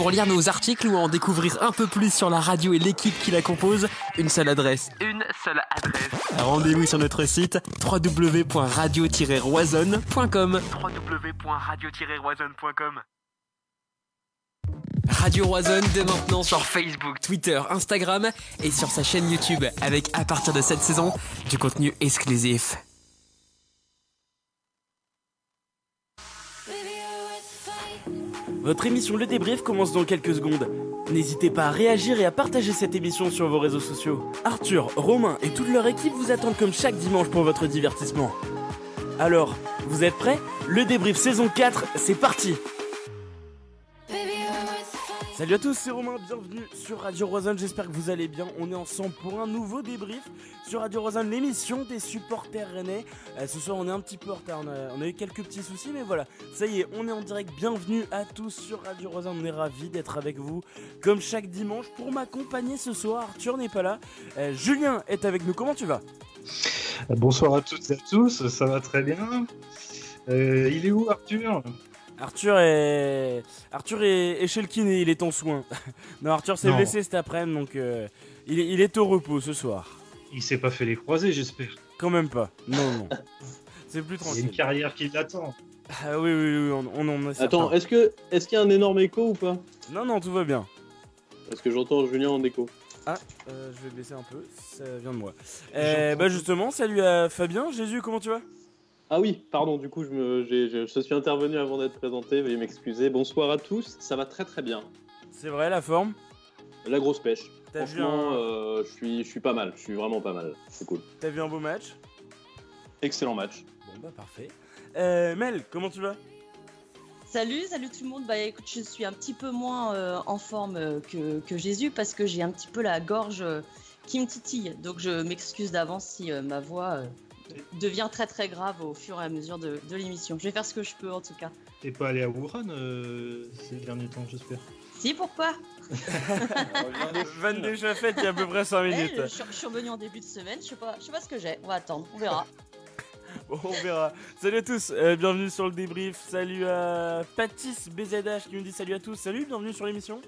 Pour lire nos articles ou en découvrir un peu plus sur la radio et l'équipe qui la compose, une seule adresse. Une seule adresse. Rendez-vous sur notre site www.radio-roisonne.com. www.radio-roisonne.com. Radio Roisonne dès maintenant sur Facebook, Twitter, Instagram et sur sa chaîne YouTube avec à partir de cette saison du contenu exclusif. Votre émission Le Débrief commence dans quelques secondes. N'hésitez pas à réagir et à partager cette émission sur vos réseaux sociaux. Arthur, Romain et toute leur équipe vous attendent comme chaque dimanche pour votre divertissement. Alors, vous êtes prêts? Le Débrief saison 4, c'est parti Salut à tous, c'est Romain, bienvenue sur Radio Rosanne, j'espère que vous allez bien. On est ensemble pour un nouveau débrief sur Radio Rosanne, l'émission des supporters rennais. Euh, ce soir, on est un petit peu en retard, on a, eu quelques petits soucis, mais voilà, ça y est, on est en direct. Bienvenue à tous sur Radio Rosanne, on est ravis d'être avec vous comme chaque dimanche pour m'accompagner ce soir. Arthur n'est pas là, Euh, Julien est avec nous, comment tu vas? Bonsoir à toutes et à tous, ça va très bien. Euh, il est où Arthur? Arthur est Arthur est, est chez le kiné, il est en soins. non, Arthur s'est blessé cet après-midi, donc euh, il, est, il est au repos ce soir. Il s'est pas fait les croisés, j'espère. Quand même pas. Non, non. C'est plus Il y a une tranquille. carrière qui l'attend. Ah oui, oui, oui, on, on en est certain. Attends, est-ce que est-ce qu'il y a un énorme écho ou pas? Non, non, tout va bien. Parce que j'entends Julien en écho. Euh, je vais baisser un peu, ça vient de moi. Euh, bah justement, salut à Fabien. Jésus, comment tu vas? Ah oui, pardon, du coup je me je suis intervenu avant d'être présenté, veuillez m'excuser. Bonsoir à tous, ça va très très bien. C'est vrai, la forme? La grosse pêche. T'as vu, Franchement, un... euh, je suis je suis pas mal, je suis vraiment pas mal. C'est cool. t'as vu un beau match? Excellent match. Bon, bah parfait. Euh, Mel, comment tu vas? Salut, salut tout le monde. Bah écoute, je suis un petit peu moins euh, en forme euh, que, que Jésus parce que j'ai un petit peu la gorge euh, qui me titille. Donc je m'excuse d'avance si euh, ma voix euh, devient très très grave au fur et à mesure de, de l'émission. Je vais faire ce que je peux en tout cas. T'es pas allé à Wuhan euh, ces derniers temps, j'espère. Si, pourquoi Van déjà faite il y a à peu près 5 Eh, minutes. je, suis- je suis revenue en début de semaine, je sais pas, je sais pas ce que j'ai. On va attendre, on verra. Bon, on verra. Salut à tous, euh, bienvenue sur le débrief. Salut à Patis BZH qui nous dit salut à tous. Salut, bienvenue sur l'émission.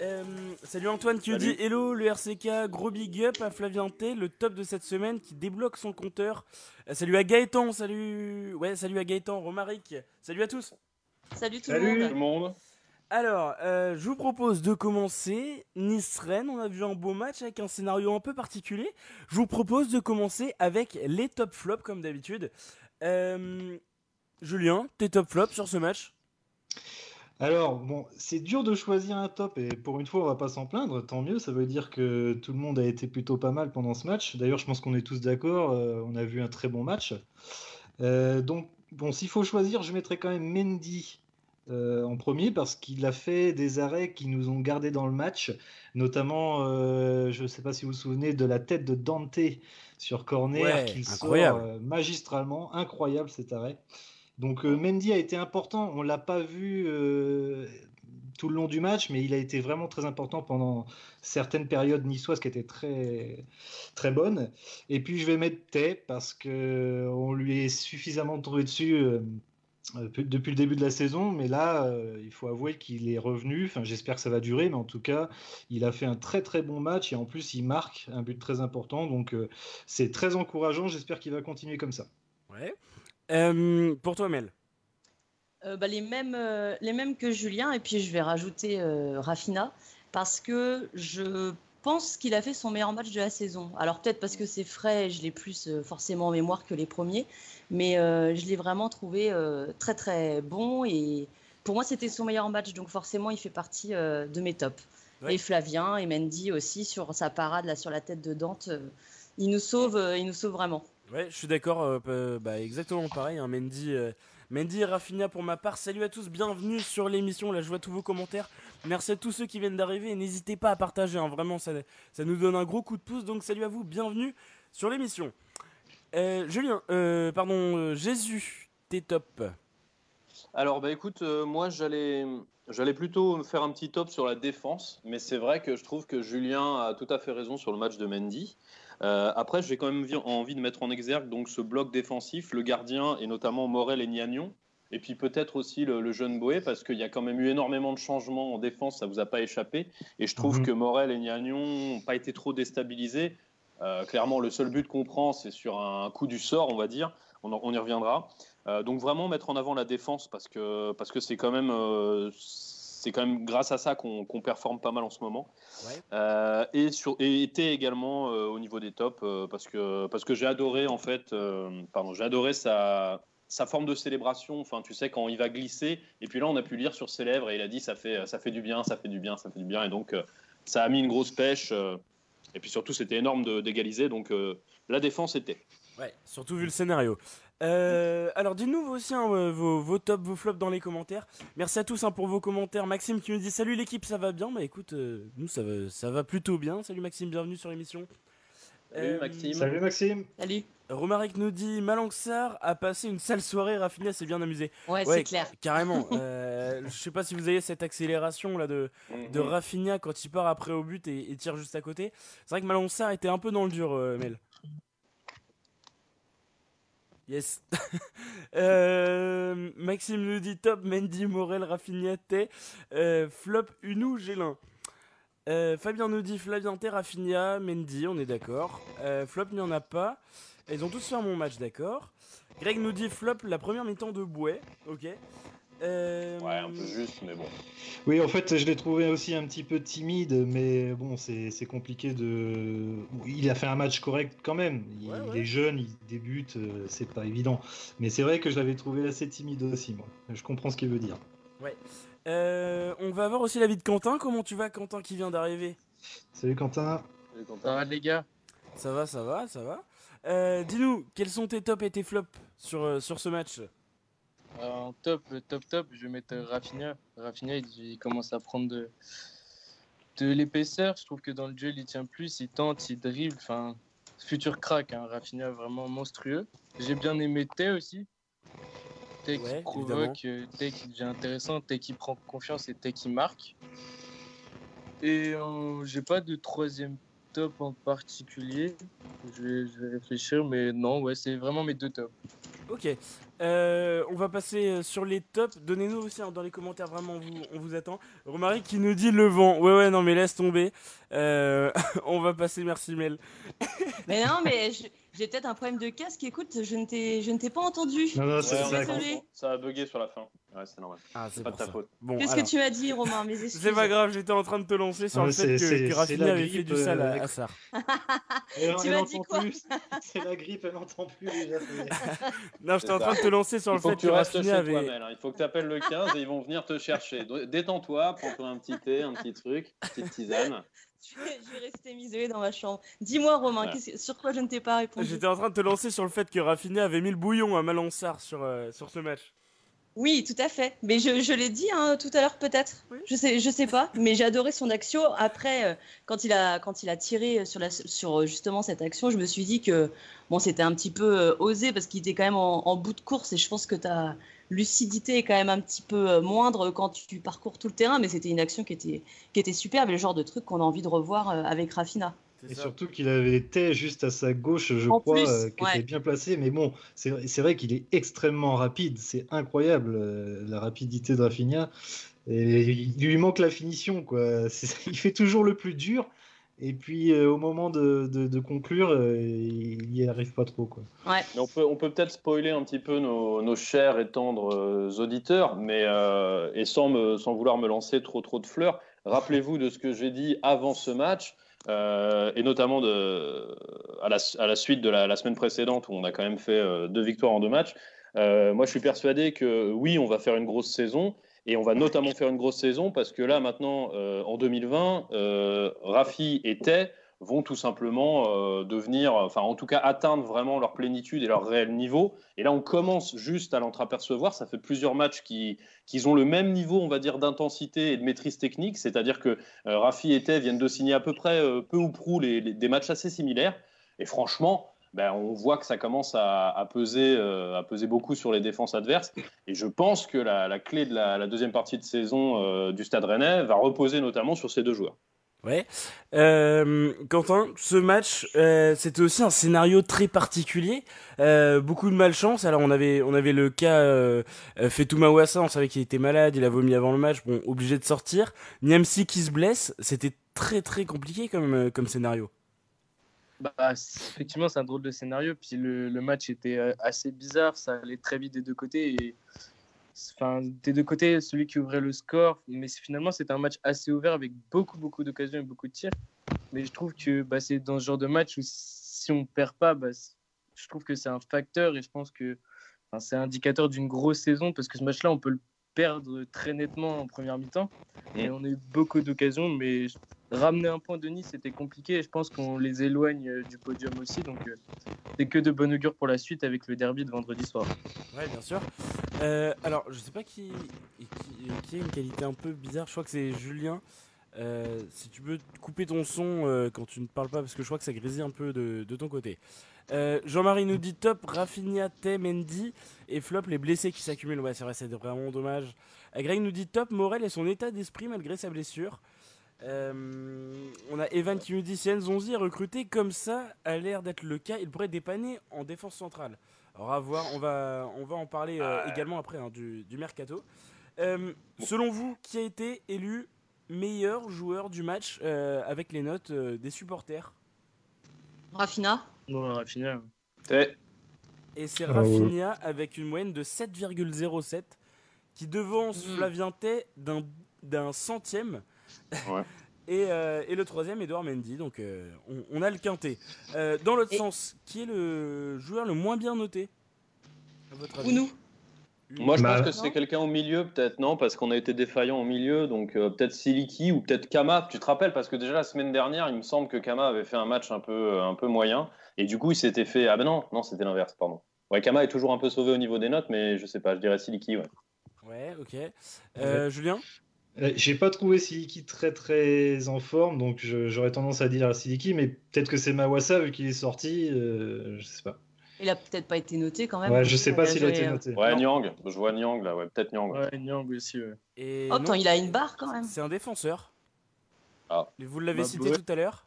Euh, salut Antoine qui dit hello le RCK, gros big up à Flavien T, le top de cette semaine qui débloque son compteur. Euh, salut à Gaëtan, salut ouais salut à Gaëtan, Romaric, salut à tous. Salut tout Salut. le Tout monde. le monde. Alors, euh, je vous propose de commencer Nice-Rennes. On a vu un beau match avec un scénario un peu particulier. Je vous propose de commencer avec les top flops comme d'habitude. Euh, Julien, tes top flops sur ce match? Alors, bon, c'est dur de choisir un top et pour une fois, on va pas s'en plaindre. Tant mieux, ça veut dire que tout le monde a été plutôt pas mal pendant ce match. D'ailleurs, je pense qu'on est tous d'accord. euh, on a vu un très bon match. Euh, donc, bon, s'il faut choisir, je mettrais quand même Mendy euh, en premier parce qu'il a fait des arrêts qui nous ont gardés dans le match. Notamment, euh, je ne sais pas si vous vous souvenez de la tête de Dante sur corner Ouais, qui sort euh, magistralement. Incroyable cet arrêt. Donc euh, Mendy a été important. On l'a pas vu euh, tout le long du match, mais il a été vraiment très important pendant certaines périodes niçoises qui étaient très très bonnes. Et puis je vais mettre Tay parce que on lui est suffisamment tombé dessus. euh, euh, depuis le début de la saison, mais là, euh, il faut avouer qu'il est revenu. Enfin, j'espère que ça va durer, mais en tout cas, il a fait un très très bon match et en plus, il marque un but très important. Donc, euh, c'est très encourageant. J'espère qu'il va continuer comme ça. Ouais. Euh, pour toi, Mel. Euh, bah, les, mêmes, euh, les mêmes que Julien, et puis je vais rajouter Rafina, parce que je pense qu'il a fait son meilleur match de la saison. Alors peut-être parce que c'est frais, et je l'ai plus forcément en mémoire que les premiers, mais je l'ai vraiment trouvé très très bon, et pour moi c'était son meilleur match, donc forcément il fait partie de mes tops. Ouais. Et Flavien et Mendy aussi sur sa parade là sur la tête de Dante, il nous sauve, il nous sauve vraiment. Ouais, je suis d'accord. euh, bah, exactement pareil. hein, Mendy, euh, Mendy et Rafinha pour ma part. Salut à tous, bienvenue sur l'émission. Là, je vois tous vos commentaires. Merci à tous ceux qui viennent d'arriver et n'hésitez pas à partager. hein, vraiment, ça, ça nous donne un gros coup de pouce. Donc, salut à vous, bienvenue sur l'émission. Euh, Julien, pardon, Jésus, t'es top. Alors bah écoute, moi j'allais j'allais plutôt faire un petit top sur la défense, mais c'est vrai que je trouve que Julien a tout à fait raison sur le match de Mendy. Euh, après, j'ai quand même vi- envie de mettre en exergue donc ce bloc défensif, le gardien et notamment Morel et Niagnon. Et puis peut-être aussi le, jeune Boé, parce qu'il y a quand même eu énormément de changements en défense, ça vous a pas échappé. Et je trouve mhm. que Morel et Niagnon n'ont pas été trop déstabilisés. Euh, clairement, le seul but qu'on prend, c'est sur un coup du sort, on va dire. On, y reviendra. Euh, donc vraiment mettre en avant la défense parce que parce que c'est quand même c'est quand même grâce à ça qu'on performe pas mal en ce moment. et sur et était également au niveau des tops parce que parce que j'ai adoré en fait pardon j'ai adoré sa sa forme de célébration, enfin tu sais quand il va glisser, et puis là on a pu lire sur ses lèvres et il a dit ça fait ça fait du bien, ça fait du bien, ça fait du bien, et donc ça a mis une grosse pêche. Et puis surtout, c'était énorme d'égaliser, donc euh, la défense était. Ouais, surtout vu le scénario. Euh, alors dites-nous aussi hein, euh, vos, vos, tops, vos flops dans les commentaires. Merci à tous hein, pour vos commentaires. Maxime qui me dit salut l'équipe, ça va bien? Bah écoute, nous ça va, ça va plutôt bien. Salut Maxime, bienvenue sur l'émission. Salut Maxime. Salut Maxime. Salut. Romaric nous dit Malanxar a passé une sale soirée, Rafinha s'est bien amusé. Ouais, c'est clair. Carrément. euh, je sais pas si vous avez cette accélération là de, de Rafinha quand il part après au but et, tire juste à côté. C'est vrai que Malanxar était un peu dans le dur, euh, Mel. Yes. Euh, Maxime nous dit top, Mendy, Morel, Rafinha, T. Euh, flop, Unou, Gélin. Fabien nous dit Flavien T, Rafinha, Mendy, on est d'accord. flop, n'y en a pas. Ils ont tous fait un bon match, d'accord. Greg nous dit flop la première mi-temps de Bouet, ok. Euh, ouais, un peu juste, mais bon. Oui, en fait, je l'ai trouvé aussi un petit peu timide, mais bon, c'est compliqué de. Il a fait un match correct quand même. Il, est jeune, il débute, euh, c'est pas évident. Mais c'est vrai que je l'avais trouvé assez timide aussi, moi. Je comprends ce qu'il veut dire. Ouais. Euh, on va avoir aussi l'avis de Quentin. Comment tu vas, Quentin, qui vient d'arriver? Salut Quentin. Salut Quentin. Ça va, les gars? Ça va, ça va, ça va. Euh, dis-nous, quels sont tes tops et tes flops sur, euh, sur ce match? euh, En top, top, top, je vais mettre Rafinha. Rafinha, il, commence à prendre de, de l'épaisseur. Je trouve que dans le jeu, il tient plus, il tente, il dribble. Enfin, futur crack, hein. Rafinha vraiment monstrueux. J'ai bien aimé Tay aussi. Tay qui provoque, Tay qui devient intéressant, Tay qui prend confiance et Tay qui marque. Et j'ai pas de troisième top en particulier. Je vais, réfléchir, mais non, ouais, c'est vraiment mes deux tops. Ok. Euh, on va passer euh, sur les tops. Donnez-nous aussi hein, dans les commentaires, vraiment, on vous, attend. Romaric qui nous dit le vent. Ouais, ouais, non, mais laisse tomber. Euh, on va passer, merci Mel. mais non, mais j'ai peut-être un problème de casque. Écoute, je ne t'ai pas entendu. Non, non, c'est Ça a bugué sur la fin. Ouais, c'est normal. Ah, c'est pas de ta faute. Qu'est-ce que tu as dit, Romain C'est pas grave, j'étais en train de te lancer sur le fait que, que Rafinha avait fait du sale à, à ça. tu m'as dit quoi C'est la grippe, elle n'entend plus déjà. non, j'étais en train de te lancer sur le fait que, que Rafinha avait. Hein. Il faut que tu appelles le 15 et ils vont venir te chercher. Détends-toi, prends-toi un petit thé, un petit truc, une petite tisane. Je vais, rester isolé dans ma chambre. Dis-moi, Romain, sur quoi je ne t'ai pas répondu? J'étais en train de te lancer sur le fait que Rafinha avait mis le bouillon à Malansar sur, euh, sur ce match. Oui, tout à fait. Mais je, l'ai dit hein, tout à l'heure, peut-être. Je sais, je sais pas. Mais j'ai adoré son action. Après, euh, quand il a, quand il a tiré sur, la, sur euh, justement cette action, je me suis dit que bon, c'était un petit peu euh, osé parce qu'il était quand même en, bout de course et je pense que ta lucidité est quand même un petit peu moindre quand tu parcours tout le terrain. Mais c'était une action qui était, qui était superbe et le genre de truc qu'on a envie de revoir avec Rafina. Et surtout qu'il avait été juste à sa gauche, je crois, euh, qui était bien placé. Mais bon, c'est vrai qu'il est extrêmement rapide. C'est incroyable euh, la rapidité de Rafinha. Et il lui manque la finition, quoi. Il fait toujours le plus dur. Et puis euh, au moment de, de, conclure, il n'y arrive pas trop. Quoi. Ouais. on peut on peut peut-être spoiler un petit peu nos, nos chers et tendres auditeurs, mais et sans, me, sans vouloir me lancer trop trop de fleurs, rappelez-vous de ce que j'ai dit avant ce match. Euh, et notamment de, à, la, à, la, suite de la, semaine précédente où on a quand même fait euh, deux victoires en deux matchs. Euh, moi, je suis persuadé que oui, on va faire une grosse saison. Et on va notamment faire une grosse saison parce que là, maintenant, en 2020, Rafi et Tay vont tout simplement euh, devenir, enfin en tout cas atteindre vraiment leur plénitude et leur réel niveau. Et là, on commence juste à l'entreapercevoir. Ça fait plusieurs matchs qui, qui ont le même niveau, on va dire, d'intensité et de maîtrise technique. C'est-à-dire que euh, Rafi et Tay viennent de signer à peu près, euh, peu ou prou, des matchs assez similaires. Et franchement, ben, on voit que ça commence à, peser, à peser beaucoup sur les défenses adverses. Et je pense que la, clé de la, deuxième partie de saison du Stade Rennais va reposer notamment sur ces deux joueurs. Ouais. Euh, Quentin, ce match, euh, c'était aussi un scénario très particulier. Euh, beaucoup de malchance. Alors on avait, le cas euh, euh Fetouma Ouassa, on savait qu'il était malade, il a vomi avant le match, bon, obligé de sortir. Niamsi qui se blesse, c'était très très compliqué euh, comme scénario. Bah, effectivement, c'est un drôle de scénario. Puis le, le, match était assez bizarre, ça allait très vite des deux côtés. Et enfin, des deux côtés, celui qui ouvrait le score. Mais finalement, c'était un match assez ouvert avec beaucoup, beaucoup d'occasions et beaucoup de tirs. Mais je trouve que bah, c'est dans ce genre de match où si on perd pas, bah, je trouve que c'est un facteur et je pense que enfin, c'est indicateur d'une grosse saison parce que ce match-là, on peut le perdre très nettement en première mi-temps. Et on a eu beaucoup d'occasions, mais ramener un point de Nice, c'était compliqué. Et je pense qu'on les éloigne euh, du podium aussi. Donc, euh, c'est que de bon augure pour la suite avec le derby de vendredi soir. Ouais, bien sûr. Euh, alors, je sais pas qui, qui, qui, a une qualité un peu bizarre. Je crois que c'est Julien. Si tu peux couper ton son quand tu ne parles pas, parce que je crois que ça grésille un peu de, ton côté. Jean-Marie nous dit top, Rafinha, T, Mendy et Flop, les blessés qui s'accumulent. Ouais, c'est vrai, c'est vraiment dommage. Greg nous dit top, Morel et son état d'esprit malgré sa blessure. Euh, on a Evan qui nous dit si Nzonzi est recruté comme ça, a l'air d'être le cas, il pourrait dépanner en défense centrale. Alors à voir, on va, on va en parler euh, également après hein, du, du, mercato. Euh, selon vous, qui a été élu meilleur joueur du match euh, avec les notes des supporters? Rafina. Non, Rafina. Et c'est ah, Rafinha ouais. avec une moyenne de 7,07 qui devance mmh. Flavien Tay d'un centième. Ouais. et, euh, et, le troisième, Edouard Mendy. Donc euh, on, on, a le quintet. Euh, dans l'autre sens, qui est le joueur le moins bien noté Ou nous moi, je bah, pense que c'est quelqu'un au milieu, peut-être, non? Parce qu'on a été défaillant au milieu, donc euh, peut-être Siliki ou peut-être Kama. Tu te rappelles? Parce que déjà la semaine dernière, il me semble que Kama avait fait un match un peu, un peu moyen, et du coup, il s'était fait. Ah ben non, non, c'était l'inverse, pardon. Ouais, Kama est toujours un peu sauvé au niveau des notes, mais je sais pas, je dirais Siliki, ouais. Ouais, ok. Euh, ouais. Julien? J'ai pas trouvé Siliki très très en forme, donc j'aurais tendance à dire Siliki, mais peut-être que c'est Mawassa vu qu'il est sorti, euh, je sais pas. Il a peut-être pas été noté quand même. Ouais, je sais pas s'il a été noté. Ouais, Nyang, je vois Nyang là, ouais, peut-être Nyang. Ouais, Nyang aussi, ouais. Et oh, non, il a une barre quand même. C'est un défenseur. Ah. Vous l'avez bah, cité Boué. tout à l'heure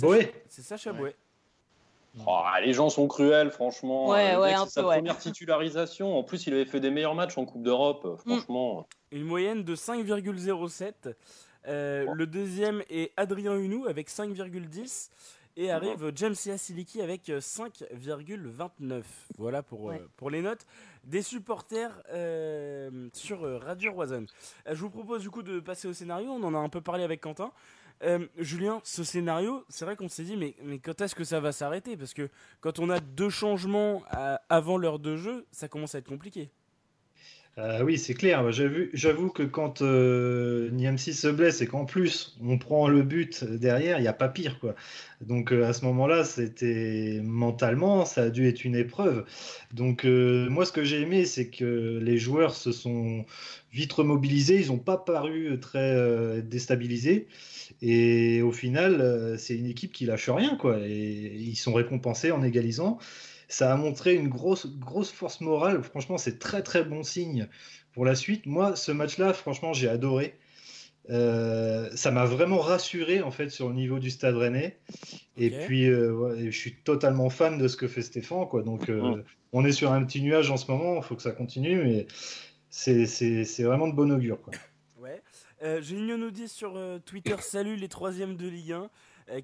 Boué. C'est Sacha Boué. Oh, les gens sont cruels, franchement. Ouais, ouais, c'est sa peu, première ouais. titularisation. En plus, il avait fait des meilleurs matchs en Coupe d'Europe. Franchement. Une moyenne de 5,07. Euh. Le deuxième est Adrien Hunou avec 5,10. Et arrive oh. James Siliki avec 5,29. Voilà pour, ouais. euh, pour les notes des supporters euh, sur Radio Roison. Euh, je vous propose du coup de passer au scénario. On en a un peu parlé avec Quentin. Euh, Julien, ce scénario, c'est vrai qu'on s'est dit, mais, quand est-ce que ça va s'arrêter? Parce que quand on a deux changements à, avant l'heure de jeu, ça commence à être compliqué. Euh, oui, c'est clair. J'avoue que quand euh, Niamsi se blesse et qu'en plus on prend le but derrière, il n'y a pas pire. Quoi. Donc euh, à ce moment-là, c'était mentalement, ça a dû être une épreuve. Donc euh, moi, ce que j'ai aimé, c'est que les joueurs se sont vite remobilisés. Ils n'ont pas paru très déstabilisés. Et au final, c'est une équipe qui lâche rien. Quoi. Et ils sont récompensés en égalisant ça a montré une grosse, grosse force morale. Franchement, c'est très très bon signe pour la suite. Moi, ce match-là, franchement, j'ai adoré. Euh, ça m'a vraiment rassuré en fait sur le niveau du Stade Rennais. Et puis, euh, ouais, je suis totalement fan de ce que fait Stéphane. Quoi. Donc, euh, mmh. on est sur un petit nuage en ce moment. Il faut que ça continue, mais c'est vraiment de bon augure. Quoi. Ouais. Nous dit sur Twitter Salut les troisièmes de Ligue 1.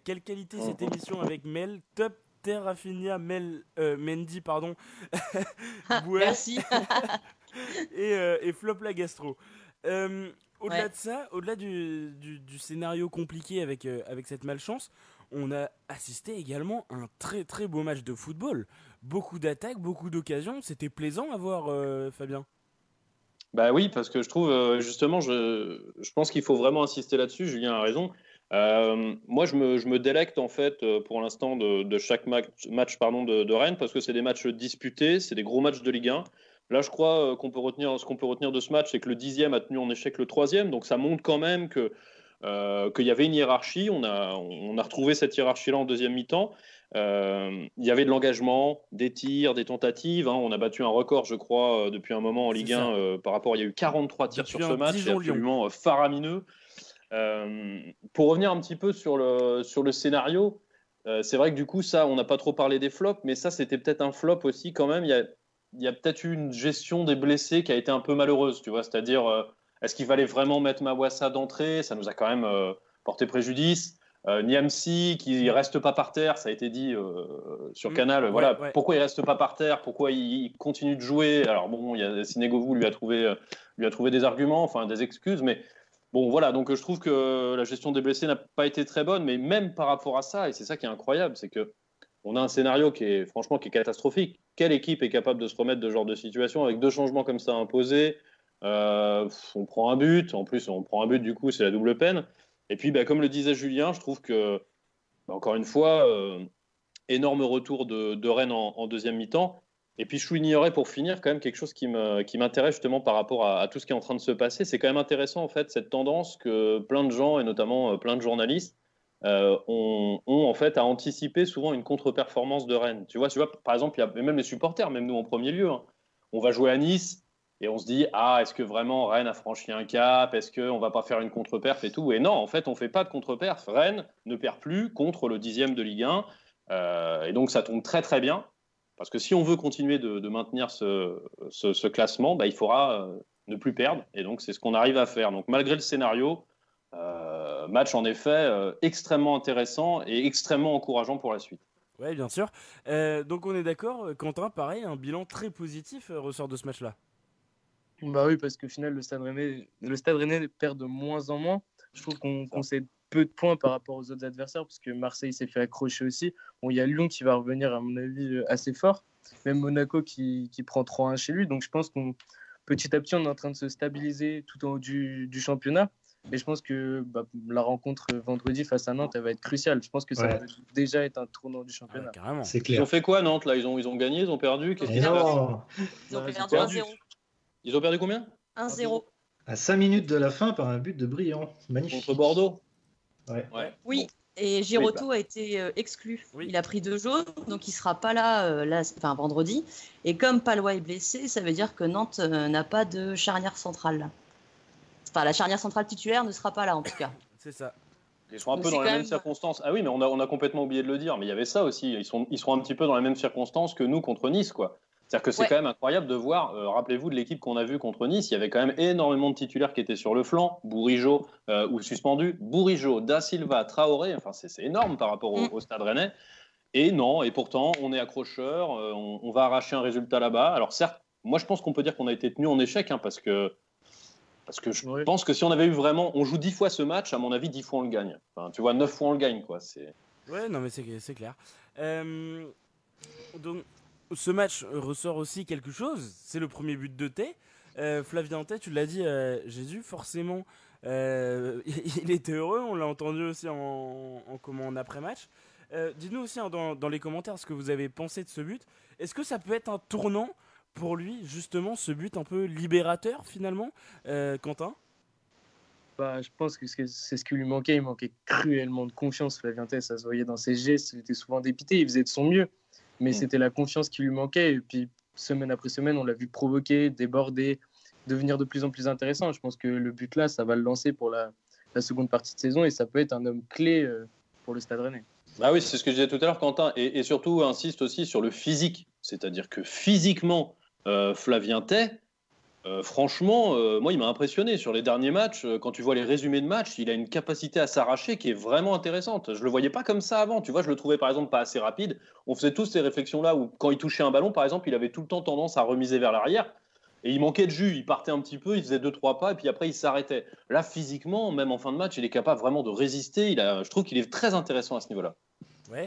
quelle qualité cette émission avec Mel? Top Rafinha, Mel, euh, Mendy, pardon. Merci. et, euh, et, Flop la gastro. Euh, au-delà ouais. de ça, au-delà du, du, du, scénario compliqué avec, euh, avec cette malchance, on a assisté également à un très très beau match de football. Beaucoup d'attaques, beaucoup d'occasions. C'était plaisant à voir, euh, Fabien. Bah oui, parce que je trouve justement, je, je pense qu'il faut vraiment insister là-dessus. Julien a raison. Euh, moi, je me, je me, délecte en fait euh, pour l'instant de, de, chaque match, match pardon, de, de, Rennes parce que c'est des matchs disputés, c'est des gros matchs de Ligue 1. Là, je crois euh, qu'on peut retenir ce qu'on peut retenir de ce match, c'est que le dixième a tenu en échec le troisième, donc ça montre quand même que euh, qu'il y avait une hiérarchie. On a, on a retrouvé cette hiérarchie-là en deuxième mi-temps. Euh, il y avait de l'engagement, des tirs, des tentatives. Hein. On a battu un record, je crois, depuis un moment en Ligue 1 par rapport. Il y a eu 43 tirs depuis sur ce match, c'est absolument faramineux. Euh, pour revenir un petit peu sur le, sur le scénario, euh, c'est vrai que du coup, ça, on n'a pas trop parlé des flops, mais ça, c'était peut-être un flop aussi quand même. Il y a, il y a peut-être eu une gestion des blessés qui a été un peu malheureuse, tu vois. C'est-à-dire, euh, est-ce qu'il fallait vraiment mettre Mawassa d'entrée? Ça nous a quand même porté préjudice. Niamsi qui reste pas par terre, ça a été dit sur mm. Canal. voilà, pourquoi il reste pas par terre? Pourquoi il, continue de jouer? Alors bon, il y a Sinegovou lui a trouvé lui a trouvé des arguments, enfin des excuses, mais bon voilà. Donc je trouve que la gestion des blessés n'a pas été très bonne, mais même par rapport à ça, et c'est ça qui est incroyable, c'est que on a un scénario qui est franchement catastrophique. Quelle équipe est capable de se remettre de ce genre de situation avec deux changements comme ça imposés On prend un but, en plus on prend un but du coup c'est la double peine. Et puis, bah, comme le disait Julien, je trouve que, bah, encore une fois, euh, énorme retour de, Rennes en, deuxième mi-temps. Et puis, je soulignerais pour finir quand même quelque chose qui m'intéresse justement par rapport à, tout ce qui est en train de se passer. C'est quand même intéressant, en fait, cette tendance que plein de gens, et notamment euh, plein de journalistes, euh, ont, en fait à anticiper souvent une contre-performance de Rennes. Tu vois, tu vois, par exemple, il y a même les supporters, même nous en premier lieu. Hein. On va jouer à Nice, et on se dit, ah, est-ce que vraiment Rennes a franchi un cap? Est-ce qu'on va pas faire une contre-perf et tout? Et non, en fait, on fait pas de contre-perf. Rennes ne perd plus contre le dixième de Ligue 1. Euh, et donc, ça tombe très, très bien. Parce que si on veut continuer de, maintenir ce, classement, bah, il faudra euh, ne plus perdre. Et donc, c'est ce qu'on arrive à faire. Donc, malgré le scénario, euh, match en effet extrêmement intéressant et extrêmement encourageant pour la suite. Oui, bien sûr. donc, on est d'accord, Quentin, pareil, un bilan très positif ressort de ce match-là. Bah oui, parce qu'au final, le Stade Rennais, le Stade Rennais perd de moins en moins. Je trouve qu'on concède peu de points par rapport aux autres adversaires, parce que Marseille s'est fait accrocher aussi. Bon, il y a Lyon qui va revenir, à mon avis, assez fort. Même Monaco qui, qui prend 3-1 chez lui. Donc je pense qu'on petit à petit, on est en train de se stabiliser tout en haut du, du championnat. Et je pense que bah, la rencontre vendredi face à Nantes, elle va être cruciale. Je pense que ça va déjà être un tournant du championnat. c'est clair. Ils ont fait quoi Nantes là? Ils ont, ils ont gagné, ils ont perdu? Qu'est-ce Ils ont perdu 1-0. Ils ont perdu combien? 1-0. À 5 minutes de la fin par un but de brillant. Magnifique. Contre Bordeaux ouais. Oui, et Giroto a été euh, exclu. Il a pris deux jaunes, donc il ne sera pas là, euh, enfin, vendredi. Et comme Palois est blessé, ça veut dire que Nantes euh, n'a pas de charnière centrale. Enfin, la charnière centrale titulaire ne sera pas là en tout cas. C'est ça. Ils sont un peu dans les mêmes circonstances. Ah oui, mais on a, on a, complètement oublié de le dire. Mais il y avait ça aussi. Ils sont, ils sont un petit peu dans les mêmes circonstances que nous contre Nice, quoi. C'est-à-dire que c'est quand même incroyable de voir, euh, rappelez-vous de l'équipe qu'on a vue contre Nice, il y avait quand même énormément de titulaires qui étaient sur le flanc, Bourigeau euh, ou suspendu, Bourigeau, Da Silva, Traoré, enfin c'est énorme par rapport au, mm. Stade Rennais. Et non, et pourtant on est accrocheur, euh, on, va arracher un résultat là-bas. Alors certes, moi je pense qu'on peut dire qu'on a été tenu en échec, hein, parce que parce que je pense que si on avait eu vraiment, on joue dix fois ce match, à mon avis, dix fois on le gagne. Enfin, tu vois, neuf fois on le gagne, quoi. C'est. Ouais, non mais c'est clair. donc ce match ressort aussi quelque chose. C'est le premier but de T. Euh, Flavien T, tu l'as dit, euh, Jésus, forcément, euh, il était heureux. On l'a entendu aussi en, en, après-match. Dites-nous aussi hein, dans, les commentaires ce que vous avez pensé de ce but. Est-ce que ça peut être un tournant pour lui, justement, ce but un peu libérateur finalement, Quentin? Bah, je pense que c'est ce qui lui manquait. Il manquait cruellement de confiance, Flavien T. Ça se voyait dans ses gestes. Il était souvent dépité. Il faisait de son mieux mais mm. c'était la confiance qui lui manquait. Et puis, semaine après semaine, on l'a vu provoquer, déborder, devenir de plus en plus intéressant. Je pense que le but là, ça va le lancer pour la, seconde partie de saison et ça peut être un homme clé euh, pour le Stade Rennais. Bah oui, c'est ce que je disais tout à l'heure, Quentin, et, surtout insiste aussi sur le physique, c'est-à-dire que physiquement, euh, Flavien Tay, euh, franchement, euh, moi, il m'a impressionné sur les derniers matchs. Euh, quand tu vois les résumés de matchs, il a une capacité à s'arracher qui est vraiment intéressante. Je le voyais pas comme ça avant. Tu vois, je le trouvais par exemple pas assez rapide. On faisait tous ces réflexions-là où, quand il touchait un ballon, par exemple, il avait tout le temps tendance à remiser vers l'arrière. Et il manquait de jus. Il partait un petit peu, il faisait deux trois pas, et puis après il s'arrêtait. Là, physiquement, même en fin de match, il est capable vraiment de résister. Il a, je trouve qu'il est très intéressant à ce niveau-là.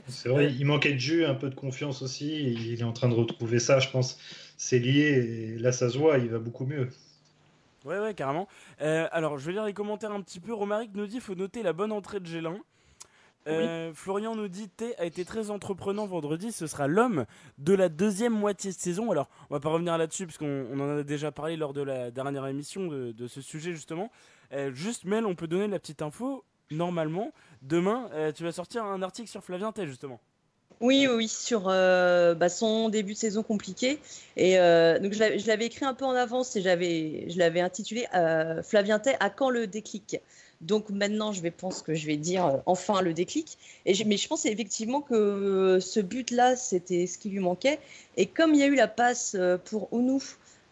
C'est vrai, il manquait de jus, un peu de confiance aussi. Il est en train de retrouver ça, je pense. C'est lié, et là ça se voit, il va beaucoup mieux. Ouais, ouais, carrément. Euh, alors, je vais lire les commentaires un petit peu. Romaric nous dit faut noter la bonne entrée de Gélin. Euh, Florian nous dit T a été très entreprenant vendredi. Ce sera l'homme de la deuxième moitié de saison. Alors, on va pas revenir là-dessus parce qu'on en a déjà parlé lors de la dernière émission de, ce sujet justement. Euh, juste, Mel, on peut donner la petite info. Normalement, demain, tu vas sortir un article sur Flavien T justement. Oui, oui, sur euh, bah, son début de saison compliqué. Et euh, donc je l'avais écrit un peu en avance et je l'avais intitulé euh, Flavien Tay, à quand le déclic? Donc maintenant, je vais pense que je vais dire euh, enfin le déclic. Et mais je pense effectivement que ce but-là, c'était ce qui lui manquait. Et comme il y a eu la passe pour Ounou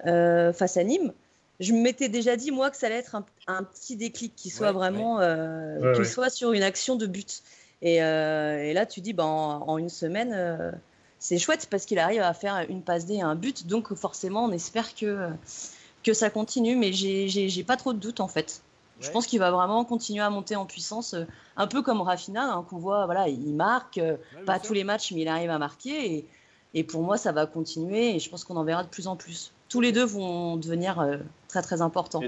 face à Nîmes, je m'étais déjà dit moi que ça allait être un, petit déclic qui soit vraiment, qui soit sur une action de but. Euh, et, là, tu dis, bah, en, une semaine, euh, c'est chouette parce qu'il arrive à faire une passe D et un but. Donc, forcément, on espère que, que ça continue. Mais j'ai pas trop de doutes, en fait. Je pense qu'il va vraiment continuer à monter en puissance, euh, un peu comme Rafinha, hein, qu'on voit, voilà, il marque, pas tous les matchs, mais il arrive à marquer. Et, et, pour moi, ça va continuer et je pense qu'on en verra de plus en plus. Tous les deux vont devenir très très importants.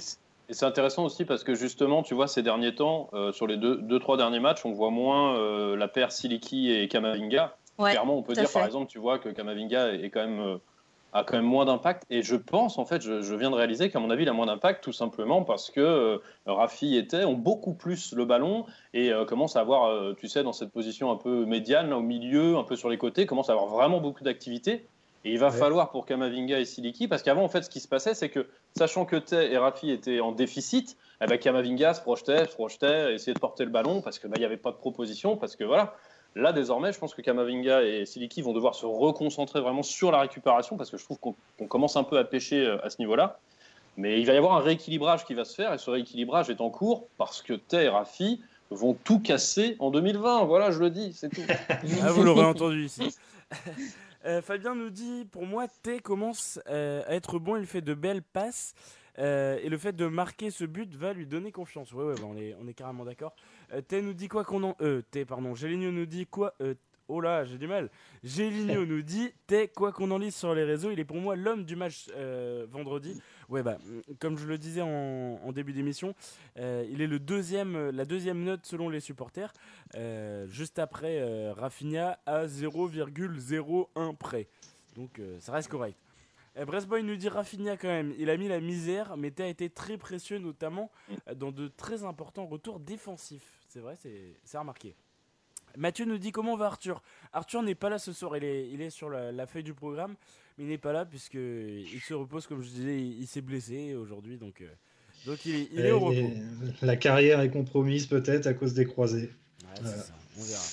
Et c'est intéressant aussi parce que justement, tu vois, ces derniers temps, euh, sur les deux, deux, trois derniers matchs, on voit moins euh, la paire Siliki et Kamavinga. Clairement, on peut dire par exemple, tu vois, que Kamavinga est quand même, euh, a quand même moins d'impact. Et je pense, en fait, je, je viens de réaliser qu'à mon avis, il a moins d'impact tout simplement parce que Rafi et Tay ont beaucoup plus le ballon et commence à avoir, tu sais, dans cette position un peu médiane, au milieu, un peu sur les côtés, commence à avoir vraiment beaucoup d'activité. Et il va falloir pour Kamavinga et Siliki, parce qu'avant, en fait, ce qui se passait, c'est que, sachant que Tay et Rafi étaient en déficit, eh ben, Kamavinga se projetait, se projetait, essayait de porter le ballon, parce qu'il bah, n'y avait pas de proposition, parce que voilà. Là, désormais, je pense que Kamavinga et Siliki vont devoir se reconcentrer vraiment sur la récupération, parce que je trouve qu'on commence un peu à pêcher euh, à ce niveau-là. Mais il va y avoir un rééquilibrage qui va se faire, et ce rééquilibrage est en cours, parce que Tay et Rafi vont tout casser en 2020. Voilà, je le dis, c'est tout. ah, vous l'aurez entendu ici. Euh, Fabien nous dit Pour moi, T commence euh, à être bon, il fait de belles passes. Euh, et le fait de marquer ce but va lui donner confiance. Ouais, ouais, bah, on, est, on est carrément d'accord. T nous dit quoi qu'on en. Euh, T, pardon. Géligno nous dit quoi Oh là, j'ai du mal. Géligno nous dit T, quoi qu'on en lise sur les réseaux, il est pour moi l'homme du match vendredi. Ouais, bah, comme je le disais en, début d'émission, euh, il est le deuxième, la deuxième note selon les supporters, euh, juste après euh, Rafinha à 0,01 près. Donc ça reste correct. Brestboy nous dit Rafinha quand même, il a mis la misère, mais as été très précieux notamment dans de très importants retours défensifs. C'est vrai, c'est remarqué. Mathieu nous dit comment va Arthur? Arthur n'est pas là ce soir, il est, il est sur la feuille du programme mais il n'est pas là puisque il se repose, comme je disais, il, s'est blessé aujourd'hui, donc, euh, donc il est, au repos. La carrière est compromise peut-être à cause des croisés. Ouais, ça, on verra.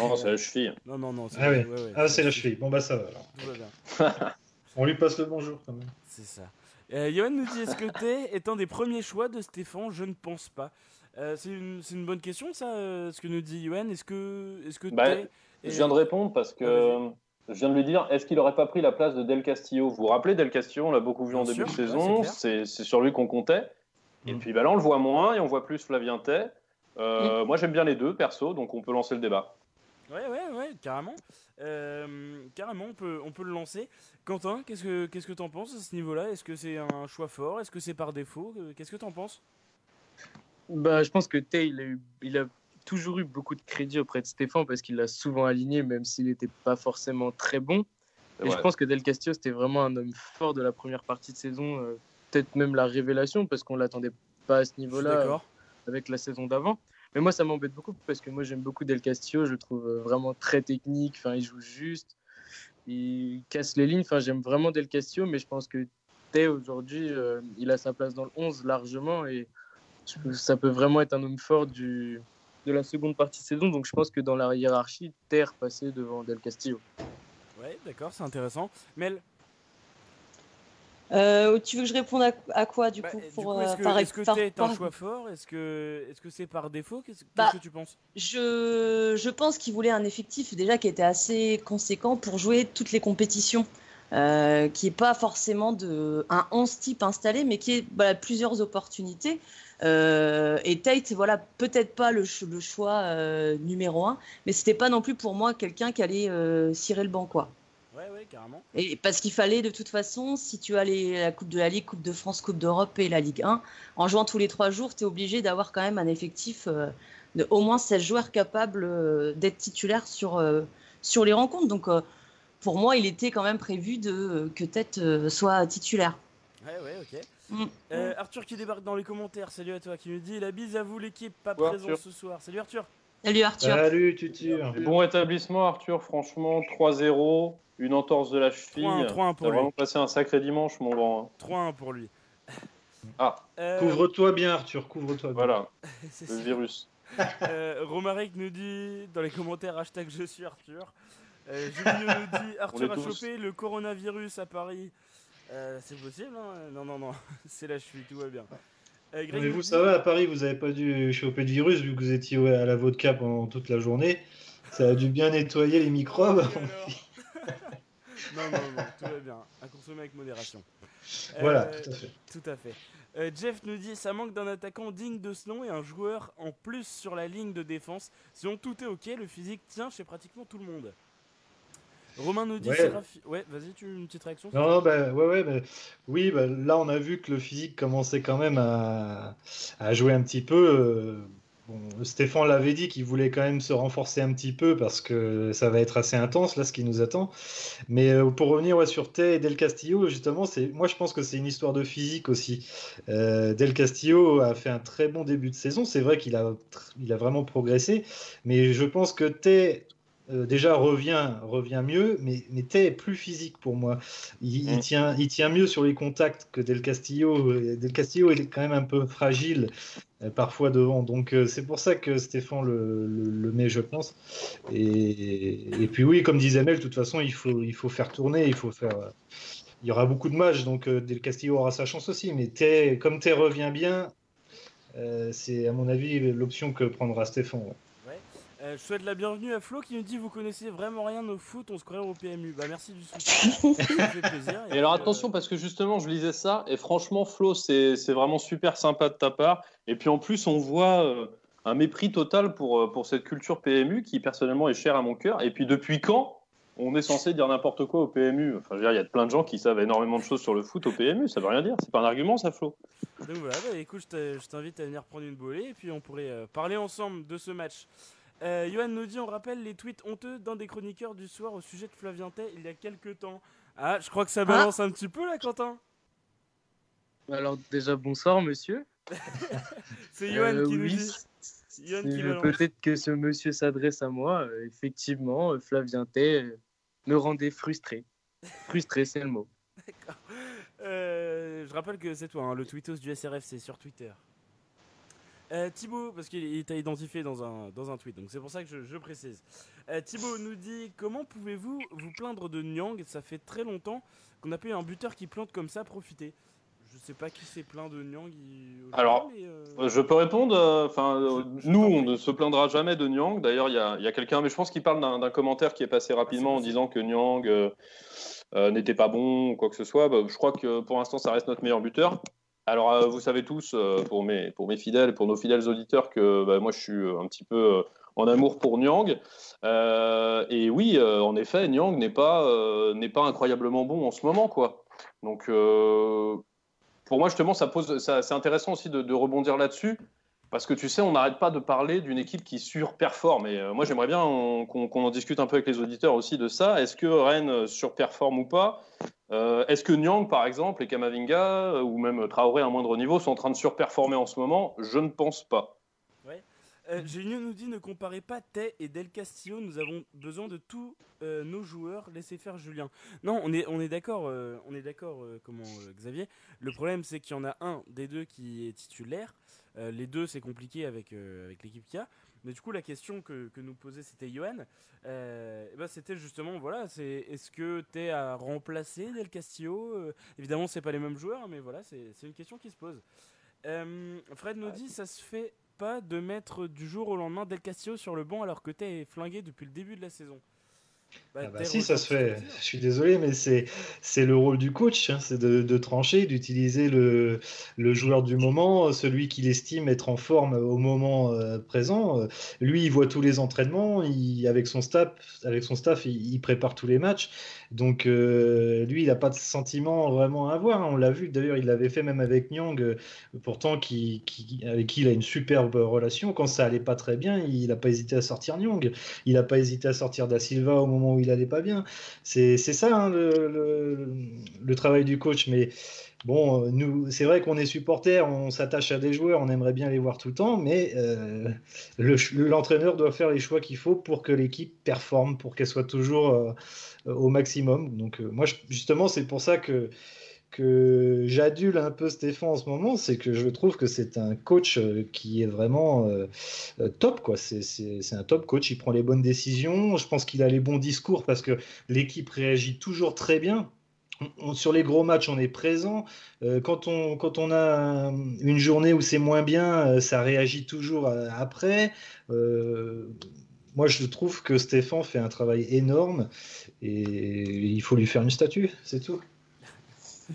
Oh, c'est la cheville. Non, non, non. Ah, ouais. ah c'est la cheville. Bon, bah ça va alors. on lui passe le bonjour quand même. C'est ça. Euh, Johan nous dit est-ce que Tay est un des premiers choix de Stéphane? Je ne pense pas. Euh, c'est une, une, bonne question, ça, euh, ce que nous dit Johan. Est-ce que, est -ce que bah, Je viens de répondre parce que je viens de lui dire, est-ce qu'il n'aurait pas pris la place de Del Castillo? Vous vous rappelez, Del Castillo, on l'a beaucoup vu en début de saison, c'est sur lui qu'on comptait. Et mm. puis bah là, on le voit moins et on voit plus Flavien Tay. Euh, mm. Moi, j'aime bien les deux, perso, donc on peut lancer le débat. Ouais, ouais, ouais, carrément. Euh, carrément, on peut, on peut le lancer. Quentin, qu'est-ce que qu'est-ce que t'en penses à ce niveau-là? Est-ce que c'est un choix fort? Est-ce que c'est par défaut? Qu'est-ce que t'en penses? Bah, je pense que Tay, il a, eu, il a toujours eu beaucoup de crédit auprès de Stéphane parce qu'il l'a souvent aligné, même s'il n'était pas forcément très bon. Et je pense que Del Castillo, c'était vraiment un homme fort de la première partie de saison, euh, peut-être même la révélation, parce qu'on ne l'attendait pas à ce niveau-là avec la saison d'avant. Mais moi, ça m'embête beaucoup parce que moi, j'aime beaucoup Del Castillo. Je le trouve euh, vraiment très technique. Enfin, il joue juste. Il casse les lignes. Enfin, j'aime vraiment Del Castillo, mais je pense que Tay, aujourd'hui, euh, il a sa place dans le 11 largement. Et ça peut vraiment être un homme fort du, de la seconde partie de saison. Donc je pense que dans la hiérarchie, Terre passait devant Del Castillo. Ouais, d'accord, c'est intéressant. Mel? Euh, tu veux que je réponde à, quoi du bah, coup, pour, Est-ce que, est est un choix fort? Est-ce que c'est -ce c'est par défaut? Qu'est-ce bah, que tu penses? je, je pense qu'il voulait un effectif déjà qui était assez conséquent pour jouer toutes les compétitions. Euh, qui n'est pas forcément de, un 11 type installé, mais qui est voilà, plusieurs opportunités. Euh, et Tate, voilà, peut-être pas le, choix euh, numéro un, mais c'était pas non plus pour moi quelqu'un qui allait euh, cirer le banc, quoi. Ouais, ouais, carrément. Et parce qu'il fallait de toute façon, si tu as la Coupe de la Ligue, Coupe de France, Coupe d'Europe et la Ligue 1, en jouant tous les trois jours, tu es obligé d'avoir quand même un effectif de au moins 16 joueurs capables d'être titulaires sur, sur les rencontres. Donc pour moi, il était quand même prévu de, que Tate soit titulaire. Ouais, ouais, ok. Mm. Euh, Arthur qui débarque dans les commentaires, salut à toi, qui me dit la bise à vous l'équipe, pas présent ce soir. Salut Arthur. Salut Arthur. Salut Tutu. Bon rétablissement Arthur, franchement 3-0, une entorse de la cheville. 3-1 pour T'as lui. vraiment passé un sacré dimanche mon grand. 3-1 pour lui. Ah. Euh, Couvre-toi bien, Arthur, couvre-toi bien. Voilà, c'est le ça. virus. Euh, Romaric nous dit dans les commentaires hashtag je suis Arthur. Euh, Julio nous dit Arthur a chopé le coronavirus à Paris. Euh, c'est possible hein Non, non, non, c'est la cheville, tout va bien. Euh, Greg Mais vous, ça va, à Paris, vous n'avez pas dû choper de virus vu que vous étiez ouais, à la vodka pendant toute la journée. Ça a dû bien nettoyer les microbes. Non, non, non, tout va bien. À consommer avec modération. voilà, Euh, tout à fait. Tout à fait. Euh, Jeff nous dit ça manque d'un attaquant digne de ce nom et un joueur en plus sur la ligne de défense. Sinon tout est ok, le physique tient chez pratiquement tout le monde. Romain nous dit Ouais. Ouais, vas-y, tu une petite réaction Non, non, bah, ouais, ouais, bah, oui, bah, là on a vu que le physique commençait quand même à, à jouer un petit peu. euh, bon, Stéphane l'avait dit qu'il voulait quand même se renforcer un petit peu parce que ça va être assez intense là ce qui nous attend. Mais euh, pour revenir ouais, sur Tay et Del Castillo, justement, c'est moi je pense que c'est une histoire de physique aussi. Euh, Del Castillo a fait un très bon début de saison. C'est vrai qu'il a, il a vraiment progressé, mais je pense que Tay euh, déjà revient, revient mieux, mais, mais Tay est plus physique pour moi. Il, il Mm. tient, il tient mieux sur les contacts que Del Castillo. Del Castillo il est quand même un peu fragile euh, parfois devant. Donc euh, c'est pour ça que Stéphane le, le- le met, je pense. Et, et puis oui, comme disait Mel, de toute façon, il faut, il faut faire tourner, il faut faire. Il y aura beaucoup de matchs, donc Del Castillo aura sa chance aussi. Mais Tay, comme Tay revient bien, c'est à mon avis l'option que prendra Stéphane. ouais. Euh, je souhaite la bienvenue à Flo qui nous dit vous connaissez vraiment rien au foot, on se croirait au PMU. Bah merci du soutien. ça fait plaisir. Et alors euh, attention parce que justement je lisais ça et franchement Flo c'est c'est vraiment super sympa de ta part et puis en plus on voit euh, un mépris total pour, pour cette culture PMU qui personnellement est chère à mon cœur et puis depuis quand on est censé dire n'importe quoi au PMU Enfin je veux dire il y a plein de gens qui savent énormément de choses sur le foot au PMU ça veut rien dire c'est pas un argument ça Flo? Donc voilà, bah, écoute, je t'invite à venir prendre une bolée et puis on pourrait euh, parler ensemble de ce match. Euh, Johan nous dit on rappelle les tweets honteux d'un des chroniqueurs du soir au sujet de Flavien Tay il y a quelques temps. Ah, je crois que ça balance un petit peu là, Quentin. Alors déjà bonsoir monsieur. C'est Johan Euh, qui nous oui, dit. Peut-être que ce monsieur s'adresse à moi. Euh, effectivement, euh, Flavien Tay euh, me rendait frustré. Frustré, c'est le mot. Euh, je rappelle que c'est toi, hein, le tweetos du SRF, c'est sur Twitter. Euh, Thibaut, parce qu'il il t'a identifié dans un, dans un tweet, donc c'est pour ça que je, je précise. Euh, Thibaut nous dit Comment pouvez-vous vous plaindre de Nyang? Ça fait très longtemps qu'on n'a pas eu un buteur qui plante comme ça, profitez. Je sais pas qui s'est plaint de Nyang. Alors, mais, euh, Je peux répondre. Enfin, nous, on ne se plaindra jamais de Nyang. D'ailleurs, il y a, y a quelqu'un, mais je pense qu'il parle d'un commentaire qui est passé rapidement en possible. disant que Nyang euh, n'était pas bon ou quoi que ce soit. Bah, je crois que pour l'instant, ça reste notre meilleur buteur. Alors, euh, vous savez tous, euh, pour, mes, fidèles pour nos fidèles auditeurs, que bah, moi, je suis euh, un petit peu en amour pour Nyang. Et oui, en effet, Nyang n'est pas, pas incroyablement bon en ce moment, quoi. Donc, pour moi, justement, ça pose, ça, c'est intéressant aussi de, rebondir là-dessus. Parce que tu sais, on n'arrête pas de parler d'une équipe qui surperforme. Et moi, j'aimerais bien on- qu'on qu'on en discute un peu avec les auditeurs aussi de ça. Est-ce que Rennes surperforme ou pas? Euh, Est-ce que Nyang, par exemple, et Kamavinga, euh, ou même Traoré à un moindre niveau, sont en train de surperformer en ce moment? Je ne pense pas. Euh, Génieux nous dit ne comparez pas Tay et Del Castillo, nous avons besoin de tous euh, nos joueurs, laissez faire Julien. Non, on est, d'accord, on est d'accord, comment Xavier. Le problème c'est qu'il y en a un des deux qui est titulaire. Les deux c'est compliqué avec, avec l'équipe qu'il. Mais du coup la question que, que nous posait c'était Johan. Euh, eh ben, c'était justement voilà, c'est est-ce que Tay a remplacé Del Castillo Euh, Évidemment c'est pas les mêmes joueurs, mais voilà c'est c'est une question qui se pose. Euh, Fred nous dit ça se fait pas de mettre du jour au lendemain Del Castillo sur le banc alors que Tay est flingué depuis le début de la saison. Ah bah si, ça se fait. Je suis désolé, mais c'est c'est le rôle du coach, hein, c'est de, de trancher, d'utiliser le, le joueur du moment, celui qu'il estime être en forme au moment euh, présent. Lui, il voit tous les entraînements, il, avec son staff, avec son staff, il, il prépare tous les matchs. Donc euh, lui, il n'a pas de sentiment vraiment à avoir. hein. On l'a vu, d'ailleurs, il l'avait fait même avec Nyang, euh, pourtant qui, qui- avec qui il a une superbe relation. Quand ça allait pas très bien, il n'a pas hésité à sortir Nyang. Il n'a pas hésité à sortir Da Silva au moment où il allait pas bien. C'est ça hein, le, travail du coach. Mais bon, nous, c'est vrai qu'on est supporters, on s'attache à des joueurs, on aimerait bien les voir tout le temps, mais euh, l'entraîneur doit faire les choix qu'il faut pour que l'équipe performe, pour qu'elle soit toujours euh, au maximum. Donc moi, justement, c'est pour ça que que j'adule un peu Stéphane en ce moment, c'est que je trouve que c'est un coach euh, qui est vraiment euh, euh, top. quoi. C'est un top coach, il prend les bonnes décisions. Je pense qu'il a les bons discours parce que l'équipe réagit toujours très bien. sur les gros matchs, on est présent. quand, on, quand on a une journée où c'est moins bien, ça réagit toujours après. moi, je trouve que Stéphane fait un travail énorme et il faut lui faire une statue, c'est tout.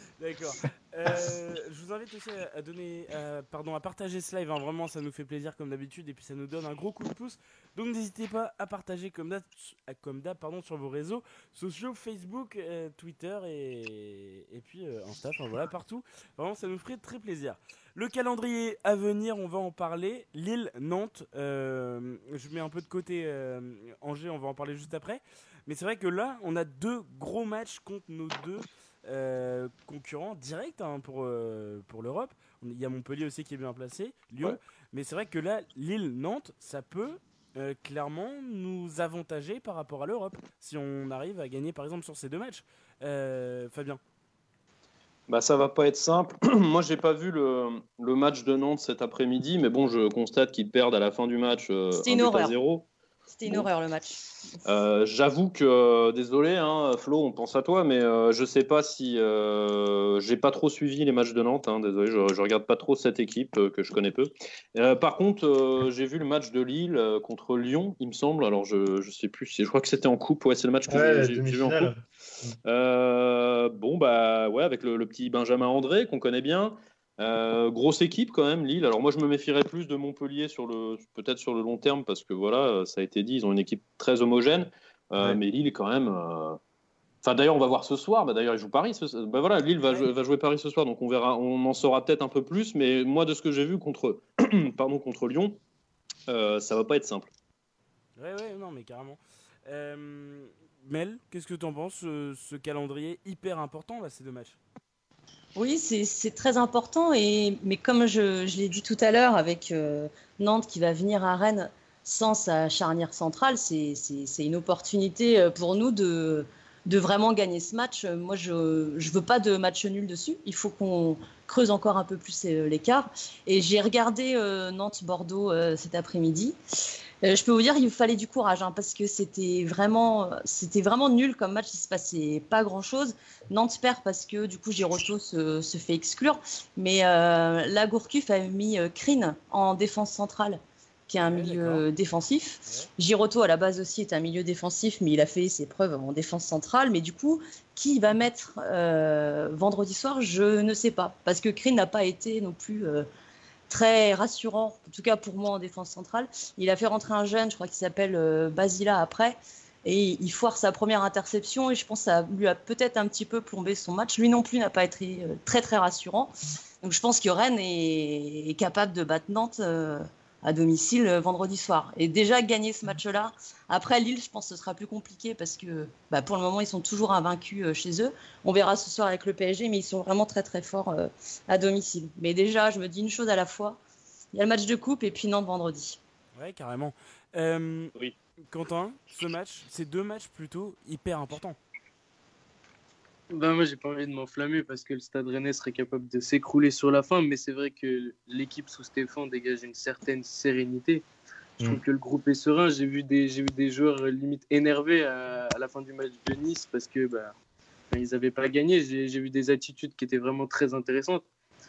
D'accord. Euh, je vous invite aussi à, donner, pardon, à partager ce live. Hein. Vraiment, ça nous fait plaisir comme d'habitude et puis ça nous donne un gros coup de pouce. Donc n'hésitez pas à partager comme d'hab, pardon, sur vos réseaux sociaux, Facebook, euh, Twitter et, et puis euh, Insta. Enfin voilà, partout. Vraiment, ça nous ferait très plaisir. Le calendrier à venir, on va en parler. Lille, Nantes. je mets un peu de côté Angers, on va en parler juste après. Mais c'est vrai que là, on a deux gros matchs contre nos deux euh, concurrent direct hein, pour, euh, pour l'Europe. Il y a Montpellier aussi qui est bien placé, Lyon. Mais c'est vrai que là, Lille-Nantes, ça peut euh, clairement nous avantager par rapport à l'Europe si on arrive à gagner par exemple sur ces deux matchs. Fabien bah, ça va pas être simple. Moi, j'ai pas vu le, le, match de Nantes cet après-midi, mais bon, je constate qu'ils perdent à la fin du match euh, 0. C'était une horreur le match. Euh, j'avoue que, euh, désolé, hein, Flo, on pense à toi, mais euh, je sais pas si. j'ai pas trop suivi les matchs de Nantes, hein, désolé, je, je, regarde pas trop cette équipe que je connais peu. par contre, j'ai vu le match de Lille contre Lyon, il me semble. Alors, je, je sais plus, je crois que c'était en coupe, ouais, c'est le match que j'ai vu en coupe. bon, bah, ouais, avec le, le petit Benjamin André, qu'on connaît bien. Euh, grosse équipe quand même, Lille. Alors moi, je me méfierais plus de Montpellier sur le, peut-être sur le long terme parce que voilà, ça a été dit, ils ont une équipe très homogène. Euh, mais Lille quand même. Euh, enfin, d'ailleurs, on va voir ce soir. Bah, d'ailleurs, ils jouent Paris. Bah, voilà, Lille va, va, jouer Paris ce soir, donc on verra. On en saura peut-être un peu plus. Mais moi, de ce que j'ai vu contre, pardon, contre Lyon, ça va pas être simple. Ouais, ouais, non, mais carrément. Mel, qu'est-ce que tu en penses ce, calendrier hyper important là, ces deux matchs? Oui, c'est très important. Et, mais comme je, l'ai dit tout à l'heure, avec euh, Nantes qui va venir à Rennes sans sa charnière centrale, c'est une opportunité euh, pour nous de, vraiment gagner ce match. Moi, je ne veux pas de match nul dessus. Il faut qu'on creuse encore un peu plus euh, l'écart. Et j'ai regardé Nantes-Bordeaux cet après-midi. Euh, je peux vous dire, il fallait du courage hein, parce que c'était vraiment, c'était vraiment nul comme match. Il se passait pas grand chose. Nantes perd parce que du coup Giroto se, se fait exclure. Mais euh, la Gourcuff a mis euh, en défense centrale, qui est un milieu défensif. Giroto à la base aussi est un milieu défensif, mais il a fait ses preuves en défense centrale. Mais du coup, qui va mettre euh, vendredi soir, je ne sais pas, parce que Krine n'a pas été non plus très rassurant, en tout cas pour moi en défense centrale. Il a fait rentrer un jeune, je crois qu'il s'appelle euh, Basila après, et il foire sa première interception, et je pense que ça lui a peut-être un petit peu plombé son match. Lui non plus n'a pas été euh, très très rassurant. Donc je pense que Rennes est, capable de battre Nantes euh, à domicile euh, vendredi soir. Et déjà gagner ce match-là, après Lille, je pense que ce sera plus compliqué parce que bah, pour le moment, ils sont toujours invaincus euh, chez eux. On verra ce soir avec le PSG, mais ils sont vraiment très très forts euh, à domicile. Mais déjà, je me dis une chose à la fois. Il y a le match de coupe et puis Nantes vendredi. Ouais, carrément. oui. Quentin, ce match, ces deux matchs plutôt hyper importants. Ben moi, j'ai pas envie de m'enflammer parce que le Stade Rennais serait capable de s'écrouler sur la fin, mais c'est vrai que l'équipe sous Stéphane dégage une certaine sérénité. Je trouve mm. que le groupe est serein. J'ai vu des, j'ai vu des joueurs euh, limite énervés à, la fin du match de Nice parce que bah, ils n'avaient pas gagné. J'ai, j'ai vu des attitudes qui étaient vraiment très intéressantes.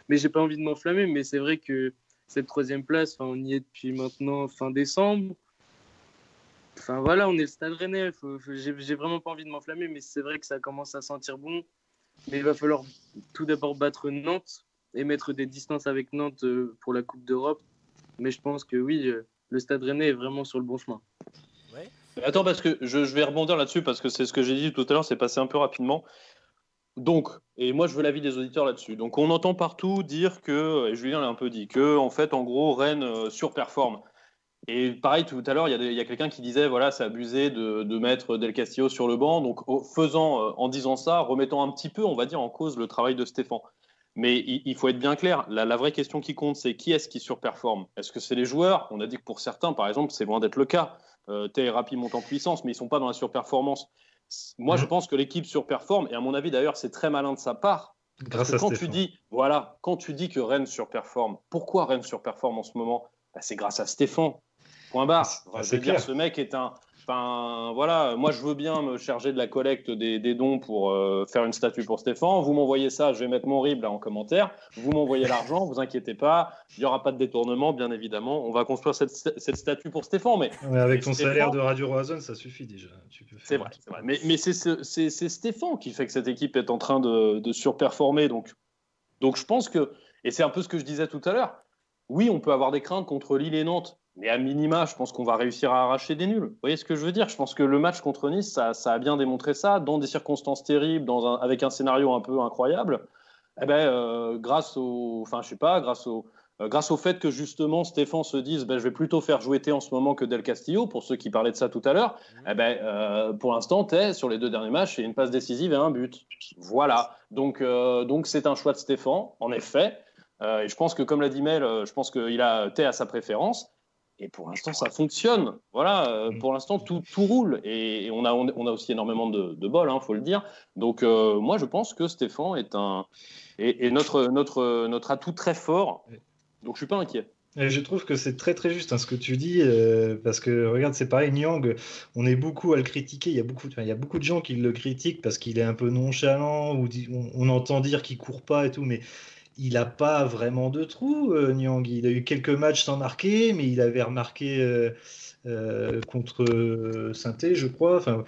Mais j'ai pas envie de m'enflammer. Mais c'est vrai que cette troisième place, on y est depuis maintenant fin décembre. Enfin voilà, on est le stade rennais. J'ai vraiment pas envie de m'enflammer, mais c'est vrai que ça commence à sentir bon. Mais il va falloir tout d'abord battre Nantes et mettre des distances avec Nantes euh, pour la Coupe d'Europe. Mais je pense que oui, euh, le stade rennais est vraiment sur le bon chemin. Attends, parce que je, vais rebondir là-dessus, parce que c'est ce que j'ai dit tout à l'heure, c'est passé un peu rapidement. Donc, et moi je veux l'avis des auditeurs là-dessus. Donc on entend partout dire que, et Julien l'a un peu dit, que en fait en gros Rennes euh, surperforme Et pareil, tout à l'heure, il y a, quelqu'un qui disait, voilà, c'est abusé de, mettre Del Castillo sur le banc. Donc, faisant, en disant ça, remettant un petit peu, on va dire, en cause le travail de Stéphane. Mais il, faut être bien clair. La, vraie question qui compte, c'est qui est-ce qui surperforme? Est-ce que c'est les joueurs? On a dit que pour certains, par exemple, c'est loin d'être le cas. Euh, T Rappi monte en puissance, mais ils sont pas dans la surperformance. Moi, je mhm. pense que l'équipe surperforme, et à mon avis, d'ailleurs, c'est très malin de sa part. Grâce à quand tu dis, voilà, quand tu dis que Rennes surperforme, pourquoi Rennes surperforme en ce moment? Bah, C'est grâce à Stéphane. Point barre. je veux dire, ce mec est un, Enfin, voilà, moi je veux bien me charger de la collecte des, dons pour euh, faire une statue pour Stéphane. Vous m'envoyez ça, je vais mettre mon RIB là en commentaire. Vous m'envoyez l'argent, vous inquiétez pas, il n'y aura pas de détournement, bien évidemment. On va construire cette, statue pour Stéphane. Mais, avec ton salaire de Radio Roison, ça suffit déjà. C'est vrai, c'est vrai. Mais, c'est Stéphane qui fait que cette équipe est en train de, de surperformer. Donc, donc je pense que, et c'est un peu ce que je disais tout à l'heure, oui, on peut avoir des craintes contre Lille et Nantes mais à minima, je pense qu'on va réussir à arracher des nuls. Vous voyez ce que je veux dire? Je pense que le match contre Nice, ça, a bien démontré ça, dans des circonstances terribles, dans un, avec un scénario un peu incroyable. Eh ben, euh, grâce au, enfin, je sais pas, grâce au, euh, grâce au fait que justement Stéphane se dise, ben, je vais plutôt faire jouer T en ce moment que Del Castillo, pour ceux qui parlaient de ça tout à l'heure. Eh ben, euh, pour l'instant, T sur les deux derniers matchs, c'est une passe décisive et un but. Voilà. Donc, donc c'est un choix de Stéphane, en effet. et je pense que, comme l'a dit Mel, je pense qu'il a T à sa préférence. Et pour l'instant, ça fonctionne. Voilà, euh, mm. pour l'instant, tout, tout, roule. Et, on, a, on a aussi énormément de, de bol, il hein, faut le dire. Donc, euh, moi, je pense que Stéphane est, un, est, notre, notre, notre atout très fort. Donc, je suis pas inquiet. Et je trouve que c'est très très juste hein, ce que tu dis, euh, parce que regarde, c'est pareil, Nyang, on est beaucoup à le critiquer, il y a beaucoup, il y a beaucoup de gens qui le critiquent parce qu'il est un peu nonchalant, ou on, on entend dire qu'il court pas et tout, mais il n'a pas vraiment de trou, euh. Il a eu quelques matchs sans marquer, mais il avait remarqué euh, euh, contre saint je crois. Enfin,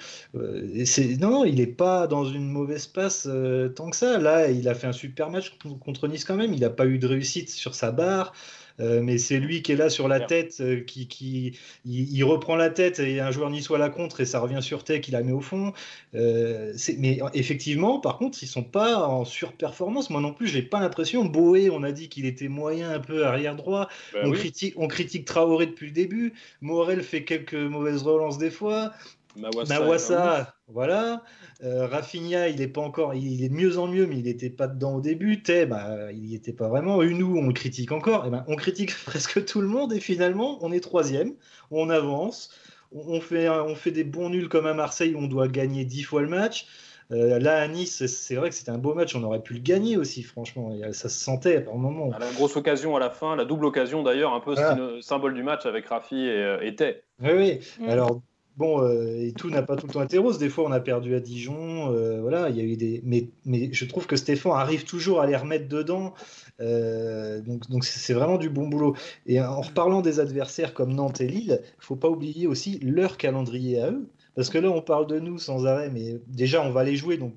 non, il n'est pas dans une mauvaise passe tant que ça. Là, il a fait un super match contre Nice quand même. Il n'a pas eu de réussite sur sa barre. Euh, mais c'est lui qui est là sur la tête, euh, qui, qui il, reprend la tête et un joueur niçois la contre et ça revient sur tête qu'il la met au fond. Euh, mais effectivement, par contre, ils sont pas en surperformance. Moi non plus, j'ai pas l'impression. Boé, on a dit qu'il était moyen un peu arrière droit. Ben on, critique, on critique Traoré depuis le début. Morel fait quelques mauvaises relances des fois. Mawassa, voilà. Euh, Rafinha, il est pas encore, il est de mieux en mieux, mais il n'était pas dedans au début. Té, bah, il n'y était pas vraiment. Unou, on le critique encore. Et eh ben, on critique presque tout le monde et finalement, on est troisième. On avance. On fait, on fait des bons nuls comme à Marseille où on doit gagner dix fois le match. Euh, là, à Nice, c'est vrai que c'était un beau match. On aurait pu le gagner aussi, franchement. Ça se sentait par moment. la grosse occasion à la fin, la double occasion d'ailleurs, un peu symbole du match avec Rafi et, euh, et Té. Oui, oui. Mm. Alors, Bon, euh, et tout n'a pas tout le temps été rose. Des fois, on a perdu à Dijon. Euh, voilà, il y a eu des. Mais, je trouve que Stéphane arrive toujours à les remettre dedans. Euh, donc, c'est vraiment du bon boulot. Et en reparlant des adversaires comme Nantes et Lille, il faut pas oublier aussi leur calendrier à eux. Parce que là, on parle de nous sans arrêt, mais déjà, on va les jouer. Donc,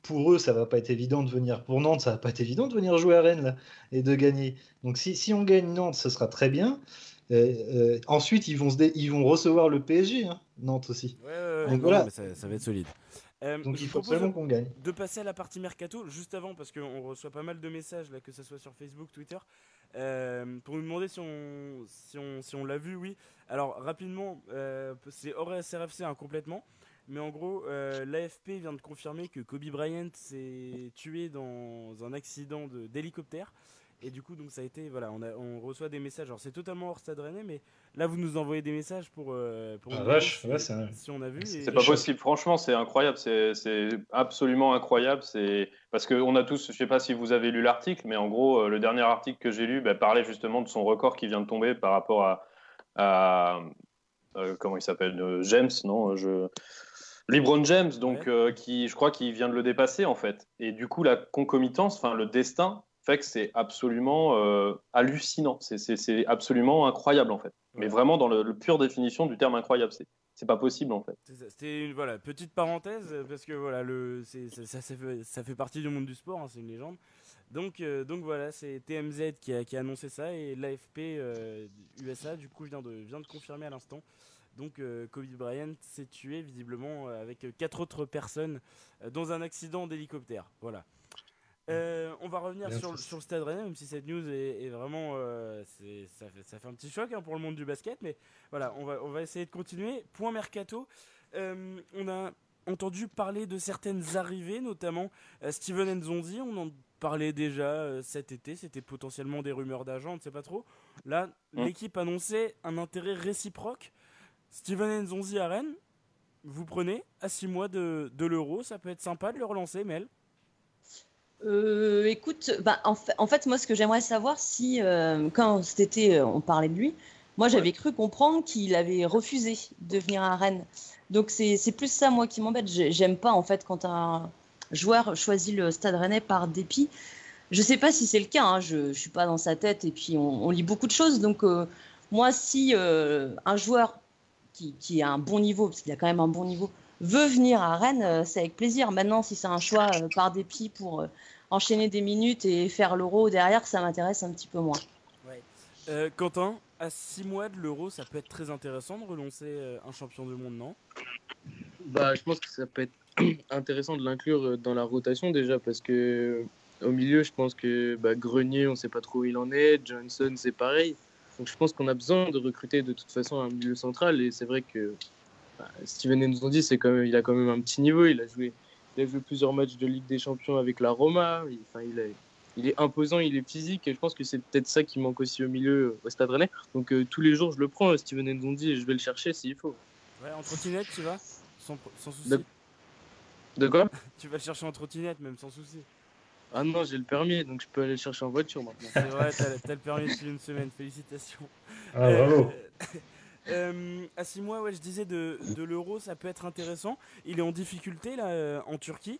pour eux, ça va pas être évident de venir. Pour Nantes, ça va pas être évident de venir jouer à Rennes là, et de gagner. Donc, si, on gagne Nantes, ce sera très bien. Ensuite, ils vont, se ils vont recevoir le PSG, hein, Nantes aussi. Donc voilà. ça, va être solide. Euh, Donc il faut absolument qu'on gagne. De passer à la partie mercato juste avant parce qu'on reçoit pas mal de messages là, que ce soit sur Facebook, Twitter, euh, pour nous demander si on, si on, si on l'a vu. Oui. Alors rapidement, c'est hors SRFC hein, complètement. Mais en gros, l'AFP vient de confirmer que Kobe Bryant s'est tué dans un accident d'hélicoptère. Et du coup, donc ça a été, voilà, on, a, on reçoit des messages. Alors c'est totalement hors stade rennais, mais là vous nous envoyez des messages pour. Euh, pour ah, vache, si, ouais, un... si, on a vu. C'est pas possible, franchement, c'est incroyable, c'est absolument incroyable. C'est parce qu'on a tous, je sais pas si vous avez lu l'article, mais en gros, euh, le dernier article que j'ai lu bah, parlait justement de son record qui vient de tomber par rapport à, à euh, comment il s'appelle, James, non je... LeBron James, donc qui, je crois qu'il vient de le dépasser en fait. Et du coup, la concomitance, enfin le destin fait que c'est absolument euh, hallucinant. C'est absolument incroyable en fait. Mais vraiment dans le, pure définition du terme incroyable. C'est pas possible en fait. C'était une voilà, petite parenthèse parce que voilà, le, ça, ça, fait, ça, fait, partie du monde du sport, hein, c'est une légende. Donc, euh, donc voilà, c'est TMZ qui a, qui a, annoncé ça et l'AFP USA euh, du coup vient de, vient de confirmer à l'instant. Donc Kobe Bryant s'est tué visiblement avec quatre autres personnes dans un accident d'hélicoptère. Voilà. Euh, on va revenir sur, sur, le Stade Rennais, même si cette news est, vraiment, euh, ça, fait, ça, fait, un petit choc hein, pour le monde du basket, mais voilà, on va, on va essayer de continuer. Point mercato, euh, on a entendu parler de certaines arrivées, notamment Steven Nzonzi, on en parlait déjà cet été, c'était potentiellement des rumeurs d'agents, on ne sait pas trop. Là, mm. l'équipe annonçait un intérêt réciproque. Steven Nzonzi à Rennes, vous prenez à 6 mois de, de l'euro, ça peut être sympa de le relancer, Mel euh, écoute, bah, en, fait, moi, ce que j'aimerais savoir, si euh, quand cet été euh, on parlait de lui, moi j'avais cru comprendre qu'il avait refusé de venir à Rennes. Donc c'est plus ça, moi, qui m'embête. J'aime pas, en fait, quand un joueur choisit le stade rennais par dépit. Je sais pas si c'est le cas, hein. je, ne suis pas dans sa tête et puis on, lit beaucoup de choses. Donc moi, si un joueur qui, qui, a un bon niveau, parce qu'il a quand même un bon niveau, veut venir à Rennes, c'est avec plaisir. Maintenant, si c'est un choix par dépit pour enchaîner des minutes et faire l'euro derrière, ça m'intéresse un petit peu moins. Euh, Quentin, à 6 mois de l'euro, ça peut être très intéressant de relancer euh, un champion du monde, non? Bah, je pense que ça peut être intéressant de l'inclure euh, dans la rotation déjà parce que au milieu, je pense que bah, Grenier, on ne sait pas trop où il en est, Johnson, c'est pareil. Donc je pense qu'on a besoin de recruter de toute façon un milieu central et c'est vrai que bah, Steven Nzondi, c'est quand même, il a quand même un petit niveau, il a joué il a joué plusieurs matchs de Ligue des Champions avec la Roma. Il, enfin, il, est, il est imposant, il est physique. Et je pense que c'est peut-être ça qui manque aussi au milieu euh, au Stade Rennais. Donc euh, tous les jours, je le prends, Steven Ndondi, et je vais le chercher s'il faut. Ouais, en trottinette, tu vas? Sans, sans souci. De, quoi? Tu vas le chercher en trottinette, même sans souci. Ah non, j'ai le permis, donc je peux aller le chercher en voiture maintenant. C'est vrai, t'as le permis depuis une semaine, félicitations. Ah, bravo Euh, à 6 mois, ouais, je disais de, de l'euro, ça peut être intéressant. Il est en difficulté là euh, en Turquie.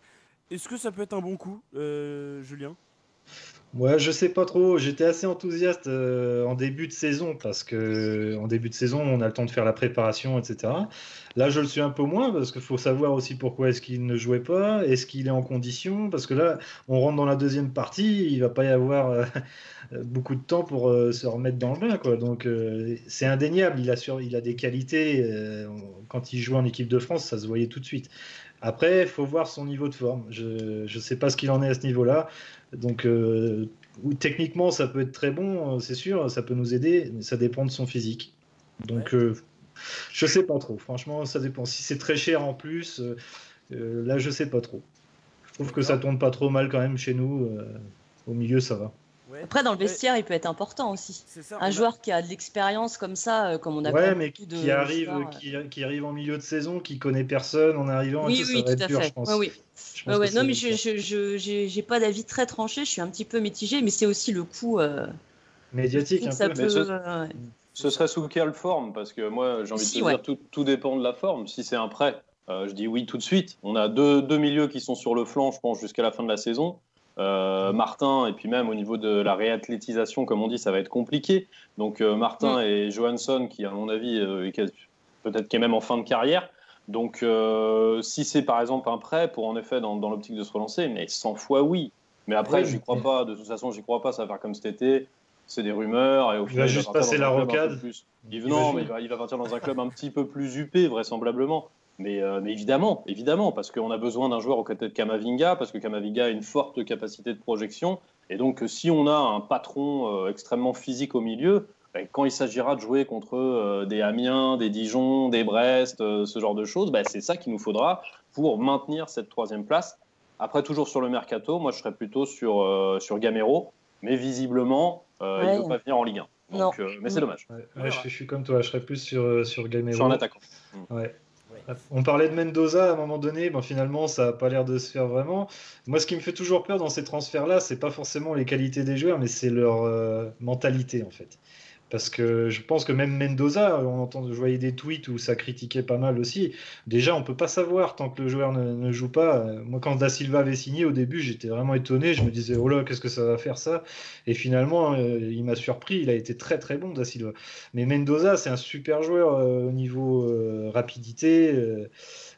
Est-ce que ça peut être un bon coup, euh, Julien? Ouais, je sais pas trop. J'étais assez enthousiaste euh, en début de saison parce que en début de saison, on a le temps de faire la préparation, etc. Là, je le suis un peu moins parce qu'il faut savoir aussi pourquoi est-ce qu'il ne jouait pas, est-ce qu'il est en condition, parce que là, on rentre dans la deuxième partie, il va pas y avoir euh, beaucoup de temps pour euh, se remettre dans le bain, quoi. Donc, c'est indéniable. Il a il a des qualités. quand il joue en équipe de France, ça se voyait tout de suite. Après, il faut voir son niveau de forme. Je ne sais pas ce qu'il en est à ce niveau-là. Donc, euh, techniquement, ça peut être très bon, c'est sûr, ça peut nous aider, mais ça dépend de son physique. Donc, je euh, je sais pas trop. Franchement, ça dépend. Si c'est très cher en plus, euh, là, je sais pas trop. Je trouve que ça tourne pas trop mal quand même chez nous. au milieu, ça va. Après, dans le vestiaire, il peut être important aussi. un joueur qui a de l'expérience comme ça, euh, comme on a ouais, mais qui arrive, euh. qui, arrive en milieu de saison, qui connaît personne en arrivant. Oui, oui, tout à fait. oui. non, mais je n'ai pas d'avis très tranché. Je suis un petit peu mitigé, mais c'est aussi le coup euh, médiatique. Un peu. ce, serait sous quelle forme? Parce que moi, j'ai envie de te dire, tout, tout, dépend de la forme. Si c'est un prêt, je dis oui tout de suite. On a deux, deux milieux qui sont sur le flanc, je pense, jusqu'à la fin de la saison. Euh, Martin, et puis même au niveau de la réathlétisation, comme on dit, ça va être compliqué. Donc euh, Martin mm. et Johansson, qui à mon avis, euh, peut-être qui est même en fin de carrière. Donc si c'est par exemple un prêt pour en effet dans, l'optique de se relancer, mais 100 fois oui. Mais après, j'y crois pas. De toute façon, j'y crois pas. Ça va faire comme cet été. C'est des rumeurs. Et au il va juste passer la rocade. Il, non, mais il va partir dans un club un petit peu plus huppé, vraisemblablement. Euh, mais, évidemment, évidemment, parce qu'on a besoin d'un joueur aux côtés de Kamavinga, parce que Kamavinga a une forte capacité de projection. Et donc, si on a un patron euh, extrêmement physique au milieu, ben, quand il s'agira de jouer contre euh, des Amiens, des Dijon, des Brest, ce genre de choses, ben, c'est ça qu'il nous faudra pour maintenir cette troisième place. Après, toujours sur le mercato, moi je serais plutôt sur, sur Gamero, mais visiblement, il ne veut pas venir en Ligue 1. Donc, mais c'est dommage. je, suis comme toi, je serais plus sur, sur Gamero. Sur un attaquant. Ouais. On parlait de Mendoza à un moment donné, ben finalement ça n'a pas l'air de se faire vraiment. Moi ce qui me fait toujours peur dans ces transferts-là, c'est pas forcément les qualités des joueurs, mais c'est leur euh, mentalité en fait. Parce que je pense que même Mendoza, on entend, je voyais des tweets où ça critiquait pas mal aussi. Déjà, on peut pas savoir tant que le joueur ne, joue pas. Moi, quand Da Silva avait signé au début, j'étais vraiment étonné. Je me disais, oh là, qu'est-ce que ça va faire ça? Et finalement, euh, il m'a surpris. Il a été très très bon, Da Silva. Mais Mendoza, c'est un super joueur euh, au niveau euh, rapidité.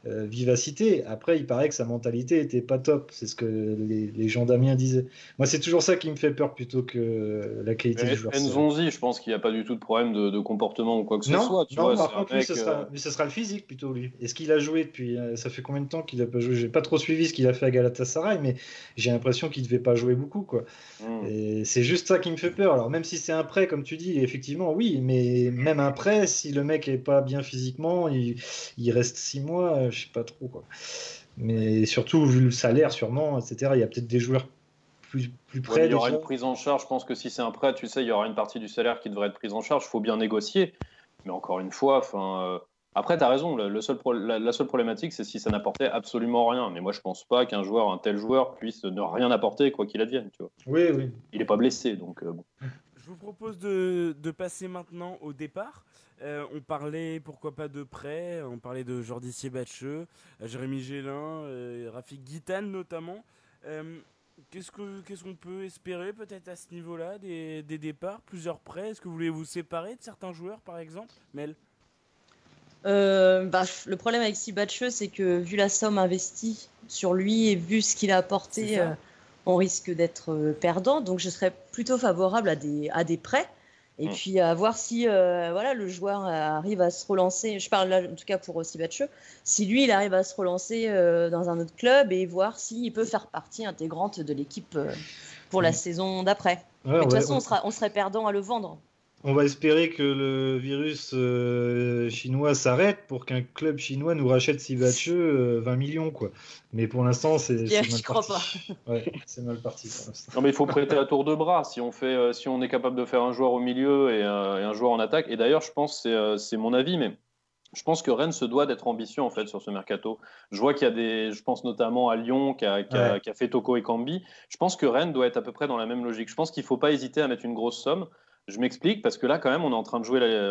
Vivacité. Après, il paraît que sa mentalité était pas top. C'est ce que les, gens d'Amiens disaient. Moi, c'est toujours ça qui me fait peur plutôt que la qualité du joueur. Nzonzi, je pense qu'il n'y a pas du tout de problème de, comportement ou quoi que ce soit. Tu non, vois, par contre, lui, ce, euh, sera, ce sera le physique plutôt, lui. Est-ce qu'il a joué depuis. euh, Ça fait combien de temps qu'il a pas joué? J'ai pas trop suivi ce qu'il a fait à Galatasaray, mais j'ai l'impression qu'il devait pas jouer beaucoup, quoi. hmm. Et c'est juste ça qui me fait peur. Alors, même si c'est un prêt, comme tu dis, effectivement, oui, mais même un prêt, si le mec est pas bien physiquement, il, il reste six mois, euh, je sais pas trop, quoi. Mais surtout, vu le salaire, sûrement, etc., il y a peut-être des joueurs plus, plus Ouais, près. il y aura une prise en charge. Je pense que si c'est un prêt, tu sais, il y aura une partie du salaire qui devrait être prise en charge. Il faut bien négocier. Mais encore une fois, enfin. euh, Après, tu as raison, le, le seul pro- la, la seule problématique, c'est si ça n'apportait absolument rien. Mais moi, je pense pas qu'un joueur, un tel joueur, puisse ne rien apporter, quoi qu'il advienne. Tu vois. Oui, oui. Il n'est pas blessé, donc euh, bon. Je vous propose de, de passer maintenant au départ. Euh, on parlait, pourquoi pas, de prêt. On parlait de Jordi Siebatcheux, Jérémy Gélin, euh, Rafik Guitan notamment. Euh, Qu'est-ce que- qu'est-ce qu'on peut espérer peut-être à ce niveau-là des, des départs, plusieurs prêts Est-ce que vous voulez vous séparer de certains joueurs par exemple? Mel Euh, bah, le problème avec Sibatcheux, c'est que vu la somme investie sur lui et vu ce qu'il a apporté, euh, on risque d'être perdant. Donc je serais plutôt favorable à des, à des prêts. Et Mm. puis à voir si euh, voilà, le joueur arrive à se relancer. Je parle là en tout cas pour Sibatcheux. Si lui, il arrive à se relancer euh, dans un autre club et voir s'il peut faire partie intégrante de l'équipe euh, pour la Mm. saison d'après. Ouais, Mais de toute façon, on, sera, on serait perdant à le vendre. On va espérer que le virus euh, chinois s'arrête pour qu'un club chinois nous rachète Sibatcheux euh, 20 millions, quoi. Mais pour l'instant, c'est mal j'y crois parti. Ouais, c'est mal parti pour l'instant. Non, mais il faut prêter à tour de bras. Si on, fait, euh, si on est capable de faire un joueur au milieu et, euh, et un joueur en attaque. Et d'ailleurs, je pense, c'est euh, c'est mon avis, mais je pense que Rennes se doit d'être ambitieux en fait sur ce mercato. Je vois qu'il y a des, je pense notamment à Lyon qui a, qui a- Ouais. qui a fait Toko et Cambi. Je pense que Rennes doit être à peu près dans la même logique. Je pense qu'il ne faut pas hésiter à mettre une grosse somme. Je m'explique parce que là, quand même, on est en train de jouer, la,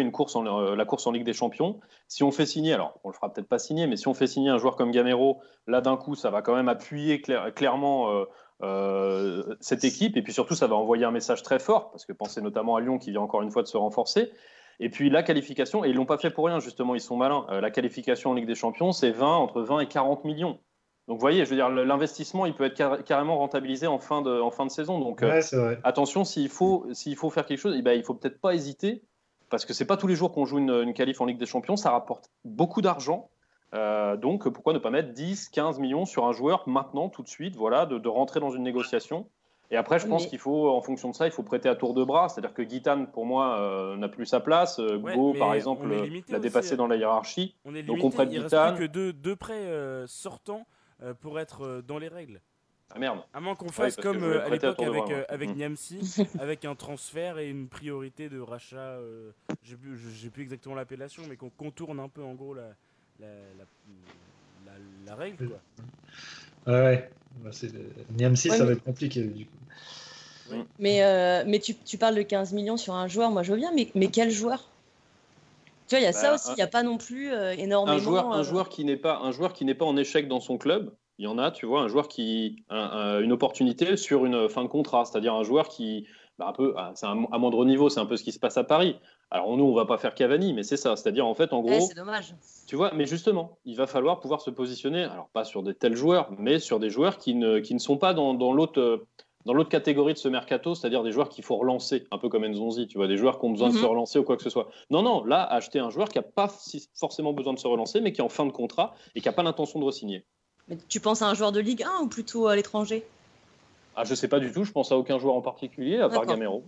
une course en, euh, la course en Ligue des Champions. Si on fait signer, alors on le fera peut-être pas signer, mais si on fait signer un joueur comme Gamero, là d'un coup, ça va quand même appuyer clair- clairement euh, euh, cette équipe. Et puis surtout, ça va envoyer un message très fort parce que pensez notamment à Lyon qui vient encore une fois de se renforcer. Et puis la qualification, et ils l'ont pas fait pour rien justement, ils sont malins. La qualification en Ligue des Champions, c'est 20 entre 20 et 40 millions. Donc vous voyez, je veux dire, l'investissement, il peut être car- carrément rentabilisé en fin de, en fin de saison. Donc euh, Ouais, vrai. attention, s'il faut, s'il faut faire quelque chose, eh ben, il faut peut-être pas hésiter, parce que c'est pas tous les jours qu'on joue une, une qualif en Ligue des Champions, ça rapporte beaucoup d'argent. Euh, donc pourquoi ne pas mettre 10, 15 millions sur un joueur maintenant, tout de suite, voilà, de, de rentrer dans une négociation? Et après, je pense Mais- qu'il faut, en fonction de ça, il faut prêter à tour de bras. C'est-à-dire que Guitane, pour moi, euh, n'a plus sa place. Euh, Ouais, Go, par on exemple, est euh, limité l'a dépassé hein. dans la hiérarchie. On est Donc, limité, on prête il reste Guitane. plus que deux, deux prêts euh, sortants euh, pour être euh, dans les règles. Ah merde. À moins qu'on fasse parce que comme euh, à l'époque avec, euh, avec Mhm. Niamsi, avec un transfert et une priorité de rachat. euh, j'ai plus, je- j'ai plus exactement l'appellation, mais qu'on contourne un peu en gros la, la, la, la- la règle. Quoi. Ouais, ouais. Bah, Niamsi, Ouais, ça mais- va être compliqué du coup. Mais, euh, mais tu, tu parles de 15 millions sur un joueur, moi je veux bien, mais, mais quel joueur? Tu vois, il y a ça Bah, aussi, il n'y a pas non plus euh, énormément. un joueur, un euh, joueur qui n'est pas un joueur qui n'est pas en échec dans son club. Il y en a, tu vois, un joueur qui a un- une opportunité sur une fin de contrat, c'est-à-dire un joueur qui, bah, un peu, ah, c'est un- à moindre niveau, c'est un peu ce qui se passe à Paris. Alors nous, on va pas faire Cavani, mais c'est ça, c'est-à-dire en fait, en gros, c'est dommage. tu vois, mais justement, il va falloir pouvoir se positionner, alors pas sur des tels joueurs, mais sur des joueurs qui ne, qui ne sont pas dans, dans l'autre. Dans l'autre catégorie de ce mercato, c'est-à-dire des joueurs qu'il faut relancer, un peu comme Nzonzi, tu vois, des joueurs qui ont besoin de Mhm. se relancer ou quoi que ce soit. Non, non, là, acheter un joueur qui n'a pas forcément besoin de se relancer, mais qui est en fin de contrat et qui n'a pas l'intention de re-signer. Mais tu penses à un joueur de Ligue 1 ou plutôt à l'étranger? Ah, je sais pas du tout, je pense à aucun joueur en particulier, à part. Gamero.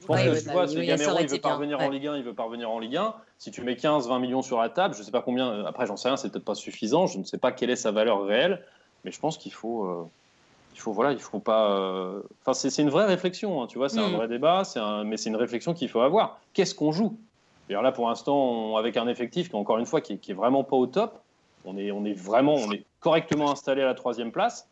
Je pense Ouais, que tu bah vois, si Gamero aurait il veut parvenir en. Ligue 1, il veut parvenir en Ligue 1. Si tu mets 15, 20 millions sur la table, je sais pas combien, euh, après j'en sais rien, c'est peut-être pas suffisant, je ne sais pas quelle est sa valeur réelle, mais je pense qu'il faut, euh, il faut, voilà, il faut pas. euh, Enfin, c'est une vraie réflexion, hein, tu vois, c'est un Mm. vrai débat, c'est un... mais c'est une réflexion qu'il faut avoir. Qu'est-ce qu'on joue? D'ailleurs, là, pour l'instant, on- avec un effectif qui, encore une fois, qui est, qui est vraiment pas au top, on est, on est vraiment, on est correctement installé à la troisième place.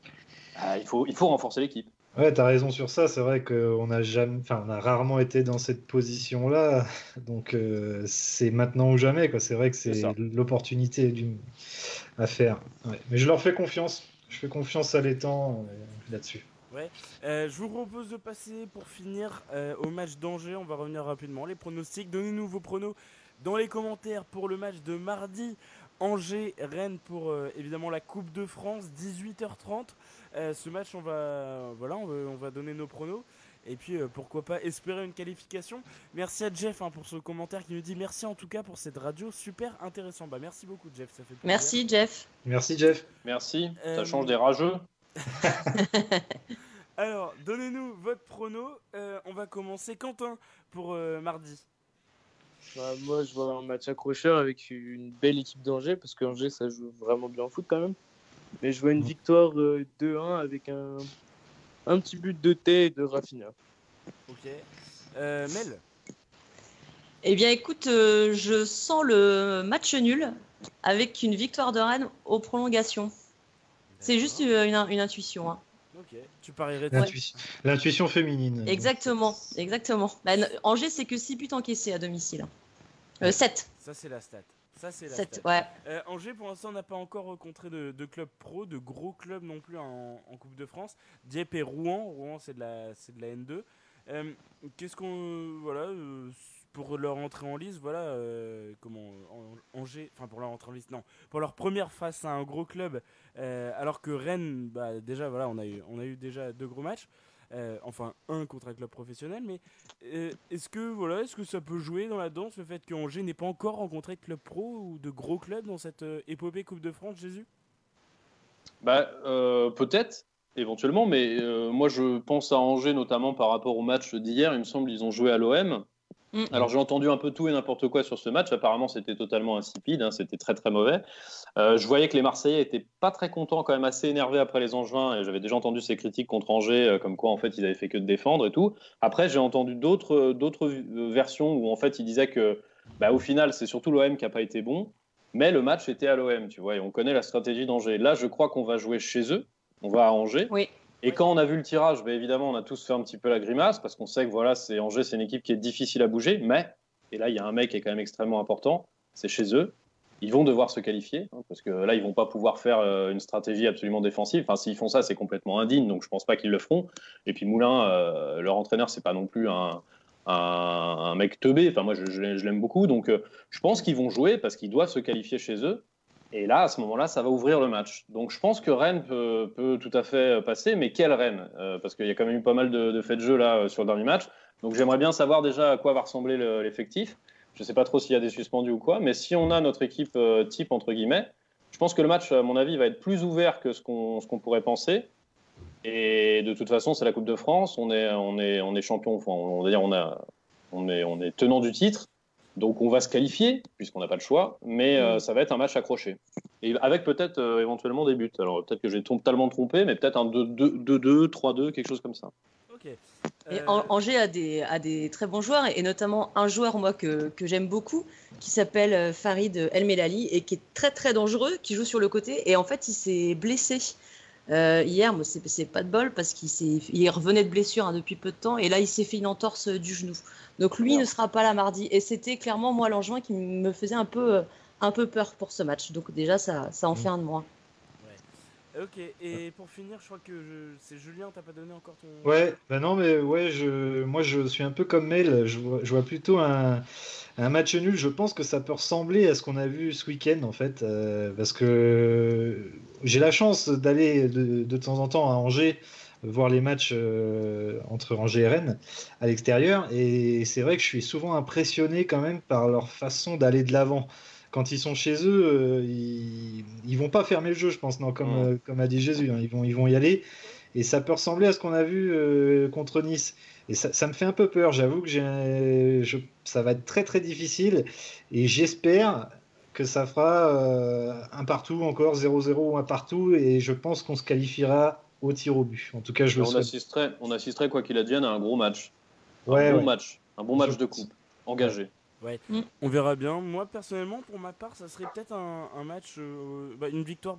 Ah, il, faut, il faut renforcer l'équipe. Ouais, t'as raison sur ça. C'est vrai qu'on a jamais, enfin, on a rarement été dans cette position-là. Donc, euh, c'est maintenant ou jamais, quoi. C'est vrai que C'est l'opportunité d'une à faire. Ouais. Mais je leur fais confiance. Je fais confiance à l'étang euh, là-dessus. Euh, je vous propose de passer pour finir euh, au match d'Angers. On va revenir rapidement. Les pronostics, donnez-nous vos pronos dans les commentaires pour le match de mardi. Angers-Rennes pour euh, évidemment la Coupe de France, 18h30. Euh, ce match, on va, voilà, on va donner nos pronos. Et puis pourquoi pas espérer une qualification. Merci à Jeff hein, pour ce commentaire qui nous dit merci en tout cas pour cette radio super intéressant. Bah merci beaucoup Jeff, ça fait plaisir. Merci Jeff. Merci Jeff. Merci. Ça Euh, change des rageux. Alors, donnez-nous votre prono. Euh, on va commencer Quentin pour euh, mardi. Bah, moi, je vois un match accrocheur avec une belle équipe d'Angers, parce qu'Angers, ça joue vraiment bien au foot quand même. Mais je vois une victoire euh, 2-1 avec un, un petit but de thé et de Rafinha. Ok. Euh, Mel. Eh bien, écoute, euh, je sens le match nul avec une victoire de Rennes aux prolongations. C'est juste euh, une, une intuition. hein. Ok. Tu parierais L'intuition l'intuition féminine. Exactement, exactement. Bah, Angers, c'est que 6 buts encaissés à domicile. 7. Ça c'est la stat. Ça c'est la 7, stat. ouais. Euh, Angers pour l'instant n'a pas encore rencontré de, de club pro, de gros clubs non plus en, en Coupe de France. Dieppe et Rouen. Rouen c'est de la c'est de la N2. Euh, Qu'est-ce qu'on voilà euh, pour leur entrée en lice voilà comment en- Angers enfin pour leur entrée en lice non pour leur première face à un gros club alors que Rennes bah, déjà voilà on a eu on a eu déjà deux gros matchs. Euh, enfin un contre un club professionnel mais euh, est-ce que voilà est-ce que ça peut jouer dans la danse le fait que Angers n'ait pas encore rencontré de club pro ou de gros clubs dans cette euh, épopée Coupe de France Jésus? Bah, peut-être, éventuellement, mais moi je pense à Angers notamment par rapport au match d'hier. Il me semble qu'ils ont joué à l'OM. Mm. Alors j'ai entendu un peu tout et n'importe quoi sur ce match. Apparemment c'était totalement insipide, hein, c'était très très mauvais. Euh, je voyais que les Marseillais étaient pas très contents, quand même assez énervés après les Angevins. Et j'avais déjà entendu ces critiques contre Angers, euh, comme quoi en fait ils avaient fait que de défendre et tout. Après j'ai entendu d'autres d'autres euh, versions où en fait ils disaient que bah, au final c'est surtout l'OM qui a pas été bon. Mais le match était à l'OM, tu vois, et on connaît la stratégie d'Angers. Là, je crois qu'on va jouer chez eux. On va à Angers. Oui. Et quand on a vu le tirage, ben évidemment, on a tous fait un petit peu la grimace parce qu'on sait que voilà, c'est Angers, c'est une équipe qui est difficile à bouger. Mais, et là, il y a un mec qui est quand même extrêmement important, c'est chez eux. Ils vont devoir se qualifier hein, parce que là, ils vont pas pouvoir faire euh, une stratégie absolument défensive. Enfin, s'ils font ça, c'est complètement indigne. Donc, je pense pas qu'ils le feront. Et puis Moulin, euh, leur entraîneur, c'est pas non plus un, mec teubé. Enfin, moi, je l'aime beaucoup. Donc, euh, je pense qu'ils vont jouer parce qu'ils doivent se qualifier chez eux. Et là, à ce moment-là, ça va ouvrir le match. Donc je pense que Rennes peut, tout à fait passer, mais quelle Rennes Euh, Parce qu'il y a quand même eu pas mal de, faits de jeu là euh, sur le dernier match. Donc j'aimerais bien savoir déjà à quoi va ressembler le- l'effectif. Je ne sais pas trop s'il y a des suspendus ou quoi, mais si on a notre équipe euh, type, entre guillemets, je pense que le match, à mon avis, va être plus ouvert que ce qu'on pourrait penser. Et de toute façon, c'est la Coupe de France, on est, on est, on est champion, on, est, on est tenant du titre. Donc on va se qualifier, puisqu'on n'a pas le choix, mais euh, ça va être un match accroché. Et avec peut-être euh, éventuellement des buts. Alors peut-être que j'ai totalement trompé, mais peut-être un 2-2, 3-2, quelque chose comme ça. Ok. Et Euh, An- Angers a des, a des très bons joueurs, et notamment un joueur moi que, que j'aime beaucoup, qui s'appelle Farid El Melali, et qui est très très dangereux, qui joue sur le côté, et en fait il s'est blessé. Euh, hier, moi, c'est pas de bol parce qu'il revenait de blessure hein, depuis peu de temps et là il s'est fait une entorse euh, du genou. Donc lui ne sera pas là mardi et c'était clairement moi l'Angevin qui me faisait un peu, euh, un peu peur pour ce match. Donc déjà ça, ça en fait un de moins. Ok, et pour finir, je crois que c'est Julien, t'as pas donné encore ton. Ouais, bah non, mais ouais, je, moi je suis un peu comme Mel, je vois, plutôt un, un match nul. Je pense que ça peut ressembler à ce qu'on a vu ce week-end en fait, euh, parce que j'ai la chance d'aller de, de temps en temps à Angers voir les matchs euh, entre Angers et Rennes à l'extérieur, et c'est vrai que je suis souvent impressionné quand même par leur façon d'aller de l'avant. Quand ils sont chez eux, euh, ils, ils vont pas fermer le jeu, je pense, non, comme, Mm. euh, comme a dit Jésus, hein. ils vont, ils vont y aller. Et ça peut ressembler à ce qu'on a vu euh, contre Nice. Et ça, ça me fait un peu peur. J'avoue que je- ça va être très très difficile. Et j'espère que ça fera euh, un partout encore, 0-0 ou un partout. Et je pense qu'on se qualifiera au tir au but. En tout cas, je le on, assisterait, on assisterait, quoi qu'il advienne, à un gros match. Ouais, un bon ouais. match. Un bon match de coupe. Engagé. On verra bien. Moi, personnellement, pour ma part, ça serait peut-être un, un match, euh, bah, une victoire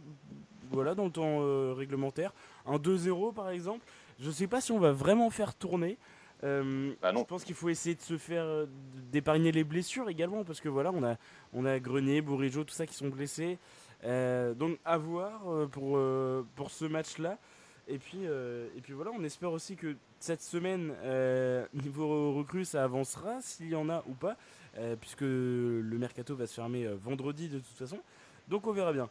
voilà, dans le temps euh, réglementaire. Un 2-0, par exemple. Je sais pas si on va vraiment faire tourner. Euh, Bah non. Je pense qu'il faut essayer de se faire d'épargner les blessures également parce que voilà on a on a Grenier, Bourigeau, tout ça qui sont blessés. Euh, donc à voir pour euh, pour ce match là. Et puis euh, et puis voilà on espère aussi que cette semaine euh, niveau recrue ça avancera s'il y en a ou pas euh, puisque le mercato va se fermer euh, vendredi de toute façon. Donc on verra bien.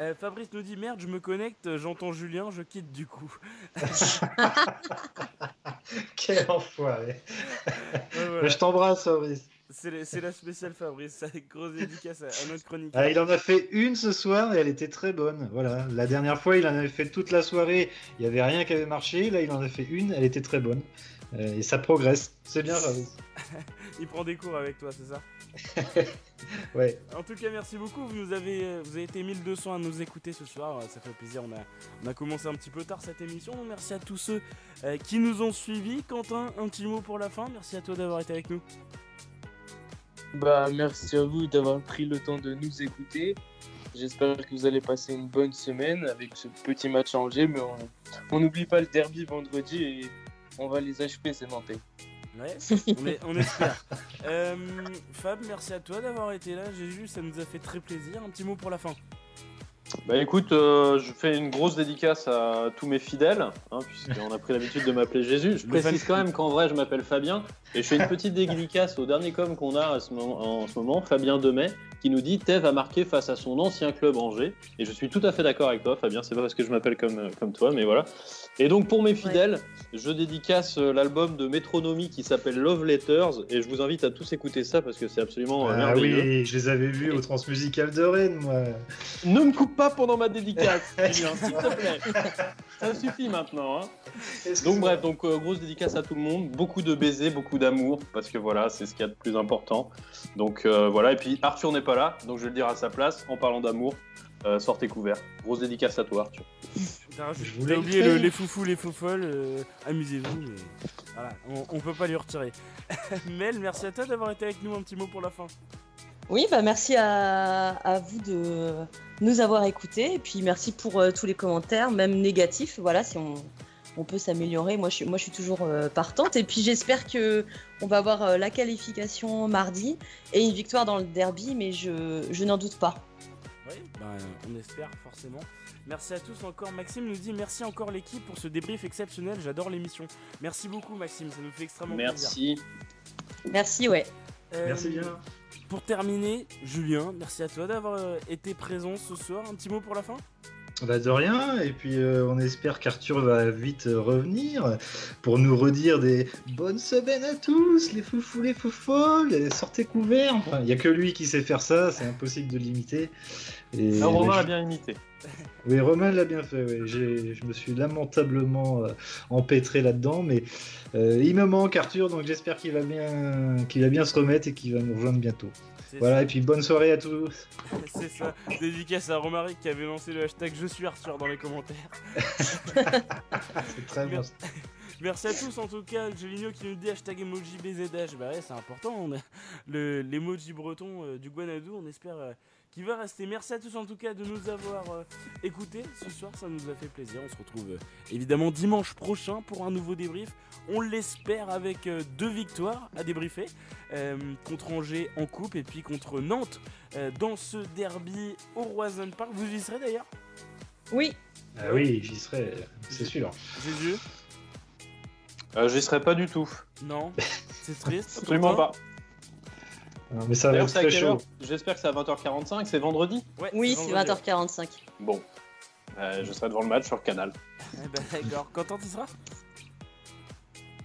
Euh, Fabrice nous dit merde, je me connecte, j'entends Julien, je quitte du coup. Quel enfoiré. Ouais, voilà. Je t'embrasse, Fabrice. C'est la- c'est la spéciale Fabrice, avec grosse dédicace à, à notre chronique. Ah, il en a fait une ce soir et elle était très bonne. Voilà. La dernière fois, il en avait fait toute la soirée. Il n'y avait rien qui avait marché. Là, il en a fait une. Elle était très bonne. Euh, et ça progresse. C'est bien. Il prend des cours avec toi, c'est ça Ouais. En tout cas, merci beaucoup. Vous nous avez, euh, vous avez été 1200 à nous écouter ce soir. Ça fait plaisir. On a, on a commencé un petit peu tard cette émission. Merci à tous ceux euh, qui nous ont suivis. Quentin, un petit mot pour la fin. Merci à toi d'avoir été avec nous. Bah, merci à vous d'avoir pris le temps de nous écouter. J'espère que vous allez passer une bonne semaine avec ce petit match à Angers, mais on on n'oublie pas le derby vendredi et on va les achever, ces Nantais. Ouais, on, est- on espère. Euh, Fab, merci à toi d'avoir été là. Jésus, ça nous a fait très plaisir. Un petit mot pour la fin. Bah écoute, euh, je fais une grosse dédicace à tous mes fidèles, hein, puisqu'on a pris l'habitude de m'appeler Jésus. Je précise quand même qu'en vrai, je m'appelle Fabien. Et je fais une petite dédicace au dernier com qu'on a à ce moment- en ce moment, Fabien Demet, qui nous dit Tev a marqué face à son ancien club Angers. Et je suis tout à fait d'accord avec toi, Fabien. C'est pas parce que je m'appelle comme, euh, comme toi, mais voilà. Et donc pour mes fidèles, je dédicace euh, l'album de Métronomie qui s'appelle Love Letters. Et je vous invite à tous écouter ça parce que c'est absolument euh, Ah merveilleux. oui, je les avais vus au Transmusical de Rennes, moi. Ne me coupe pas pendant ma dédicace, s'il te plaît. Ça suffit maintenant. hein. Donc bref, donc euh, grosse dédicace à tout le monde, beaucoup de baisers, beaucoup d'amour, parce que voilà, c'est ce qu'il y a de plus important. Donc euh, voilà, et puis Arthur n'est pas là, donc je vais le dire à sa place, en parlant d'amour, euh, sortez couverts. Grosse dédicace à toi, Arthur. T'as Je voulais le- les foufous, les faux-folles. euh, Amusez-vous, mais voilà, on, on peut pas lui retirer. Mel, merci à toi d'avoir été avec nous. Un petit mot pour la fin. Oui, bah merci à, à vous de nous avoir écoutés et puis merci pour euh, tous les commentaires, même négatifs. Voilà, si on, on peut s'améliorer, moi je, suis- moi je suis toujours euh, partante. Et puis j'espère que on va avoir euh, la qualification mardi et une victoire dans le derby, mais je, je n'en doute pas. Oui, bah, on espère forcément. Merci à tous encore. Maxime nous dit merci encore l'équipe pour ce débrief exceptionnel. J'adore l'émission. Merci beaucoup, Maxime. Ça nous fait extrêmement plaisir. Merci. Merci, ouais. Euh, Merci bien. Pour terminer, Julien, merci à toi d'avoir été présent ce soir. Un petit mot pour la fin? Bah de rien, et puis euh, on espère qu'Arthur va vite euh, revenir pour nous redire des bonnes semaines à tous, les foufous, les fouffolles, sortez couverts. Enfin, il n'y a que lui qui sait faire ça, c'est impossible de l'imiter. Et Non, Romain a je- bien imité. Oui, Romain l'a bien fait, oui. J'ai- je me suis lamentablement euh, empêtré là-dedans, mais euh, il me manque Arthur, donc j'espère qu'il va, bien, qu'il va bien se remettre et qu'il va nous rejoindre bientôt. Voilà, et puis bonne soirée à tous. C'est ça. Dédicace à Romaric qui avait lancé le hashtag Je suis Arthur dans les commentaires. C'est très bien. Merci à tous en tout cas. Joligno qui nous dit hashtag emoji BZH. Bah ouais, c'est important. L'emoji breton euh, du Guanadu. On espère euh, qu'il va rester. Merci à tous en tout cas de nous avoir euh, écoutés ce soir. Ça nous a fait plaisir. On se retrouve euh, évidemment dimanche prochain pour un nouveau débrief. On l'espère avec euh, deux victoires à débriefer. euh, contre Angers en coupe et puis contre Nantes euh, dans ce derby au Roison Park. Vous y serez d'ailleurs? Oui, Ah oui, j'y serai, c'est sûr. Jésus? Euh, J'y serai pas du tout. Non C'est triste. Absolument pas. Non, mais ça va être c'est à très chaud. J'espère que c'est à 20h45, c'est vendredi Ouais, oui, c'est vendredi. 20h45. Bon. Euh, je serai devant le match sur le canal. Eh ben d'accord, Quentin tu seras?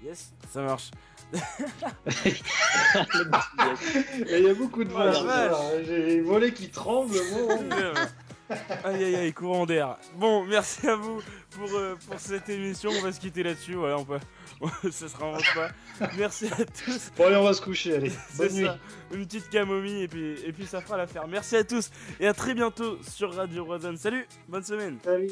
Yes, ça marche. Il y a beaucoup de Oh voix. J'ai les volets qui tremblent. bon. aïe aïe aïe, courant d'air. Bon, merci à vous pour, euh, pour cette émission. On va se quitter là-dessus. Voilà, on peut. ça se réinvente pas. Merci à tous. Bon, allez, on va se coucher. Allez, bonne nuit. ça. Une petite camomille et puis, et puis ça fera l'affaire. Merci à tous et à très bientôt sur Radio Rosanne. Salut, bonne semaine. Salut.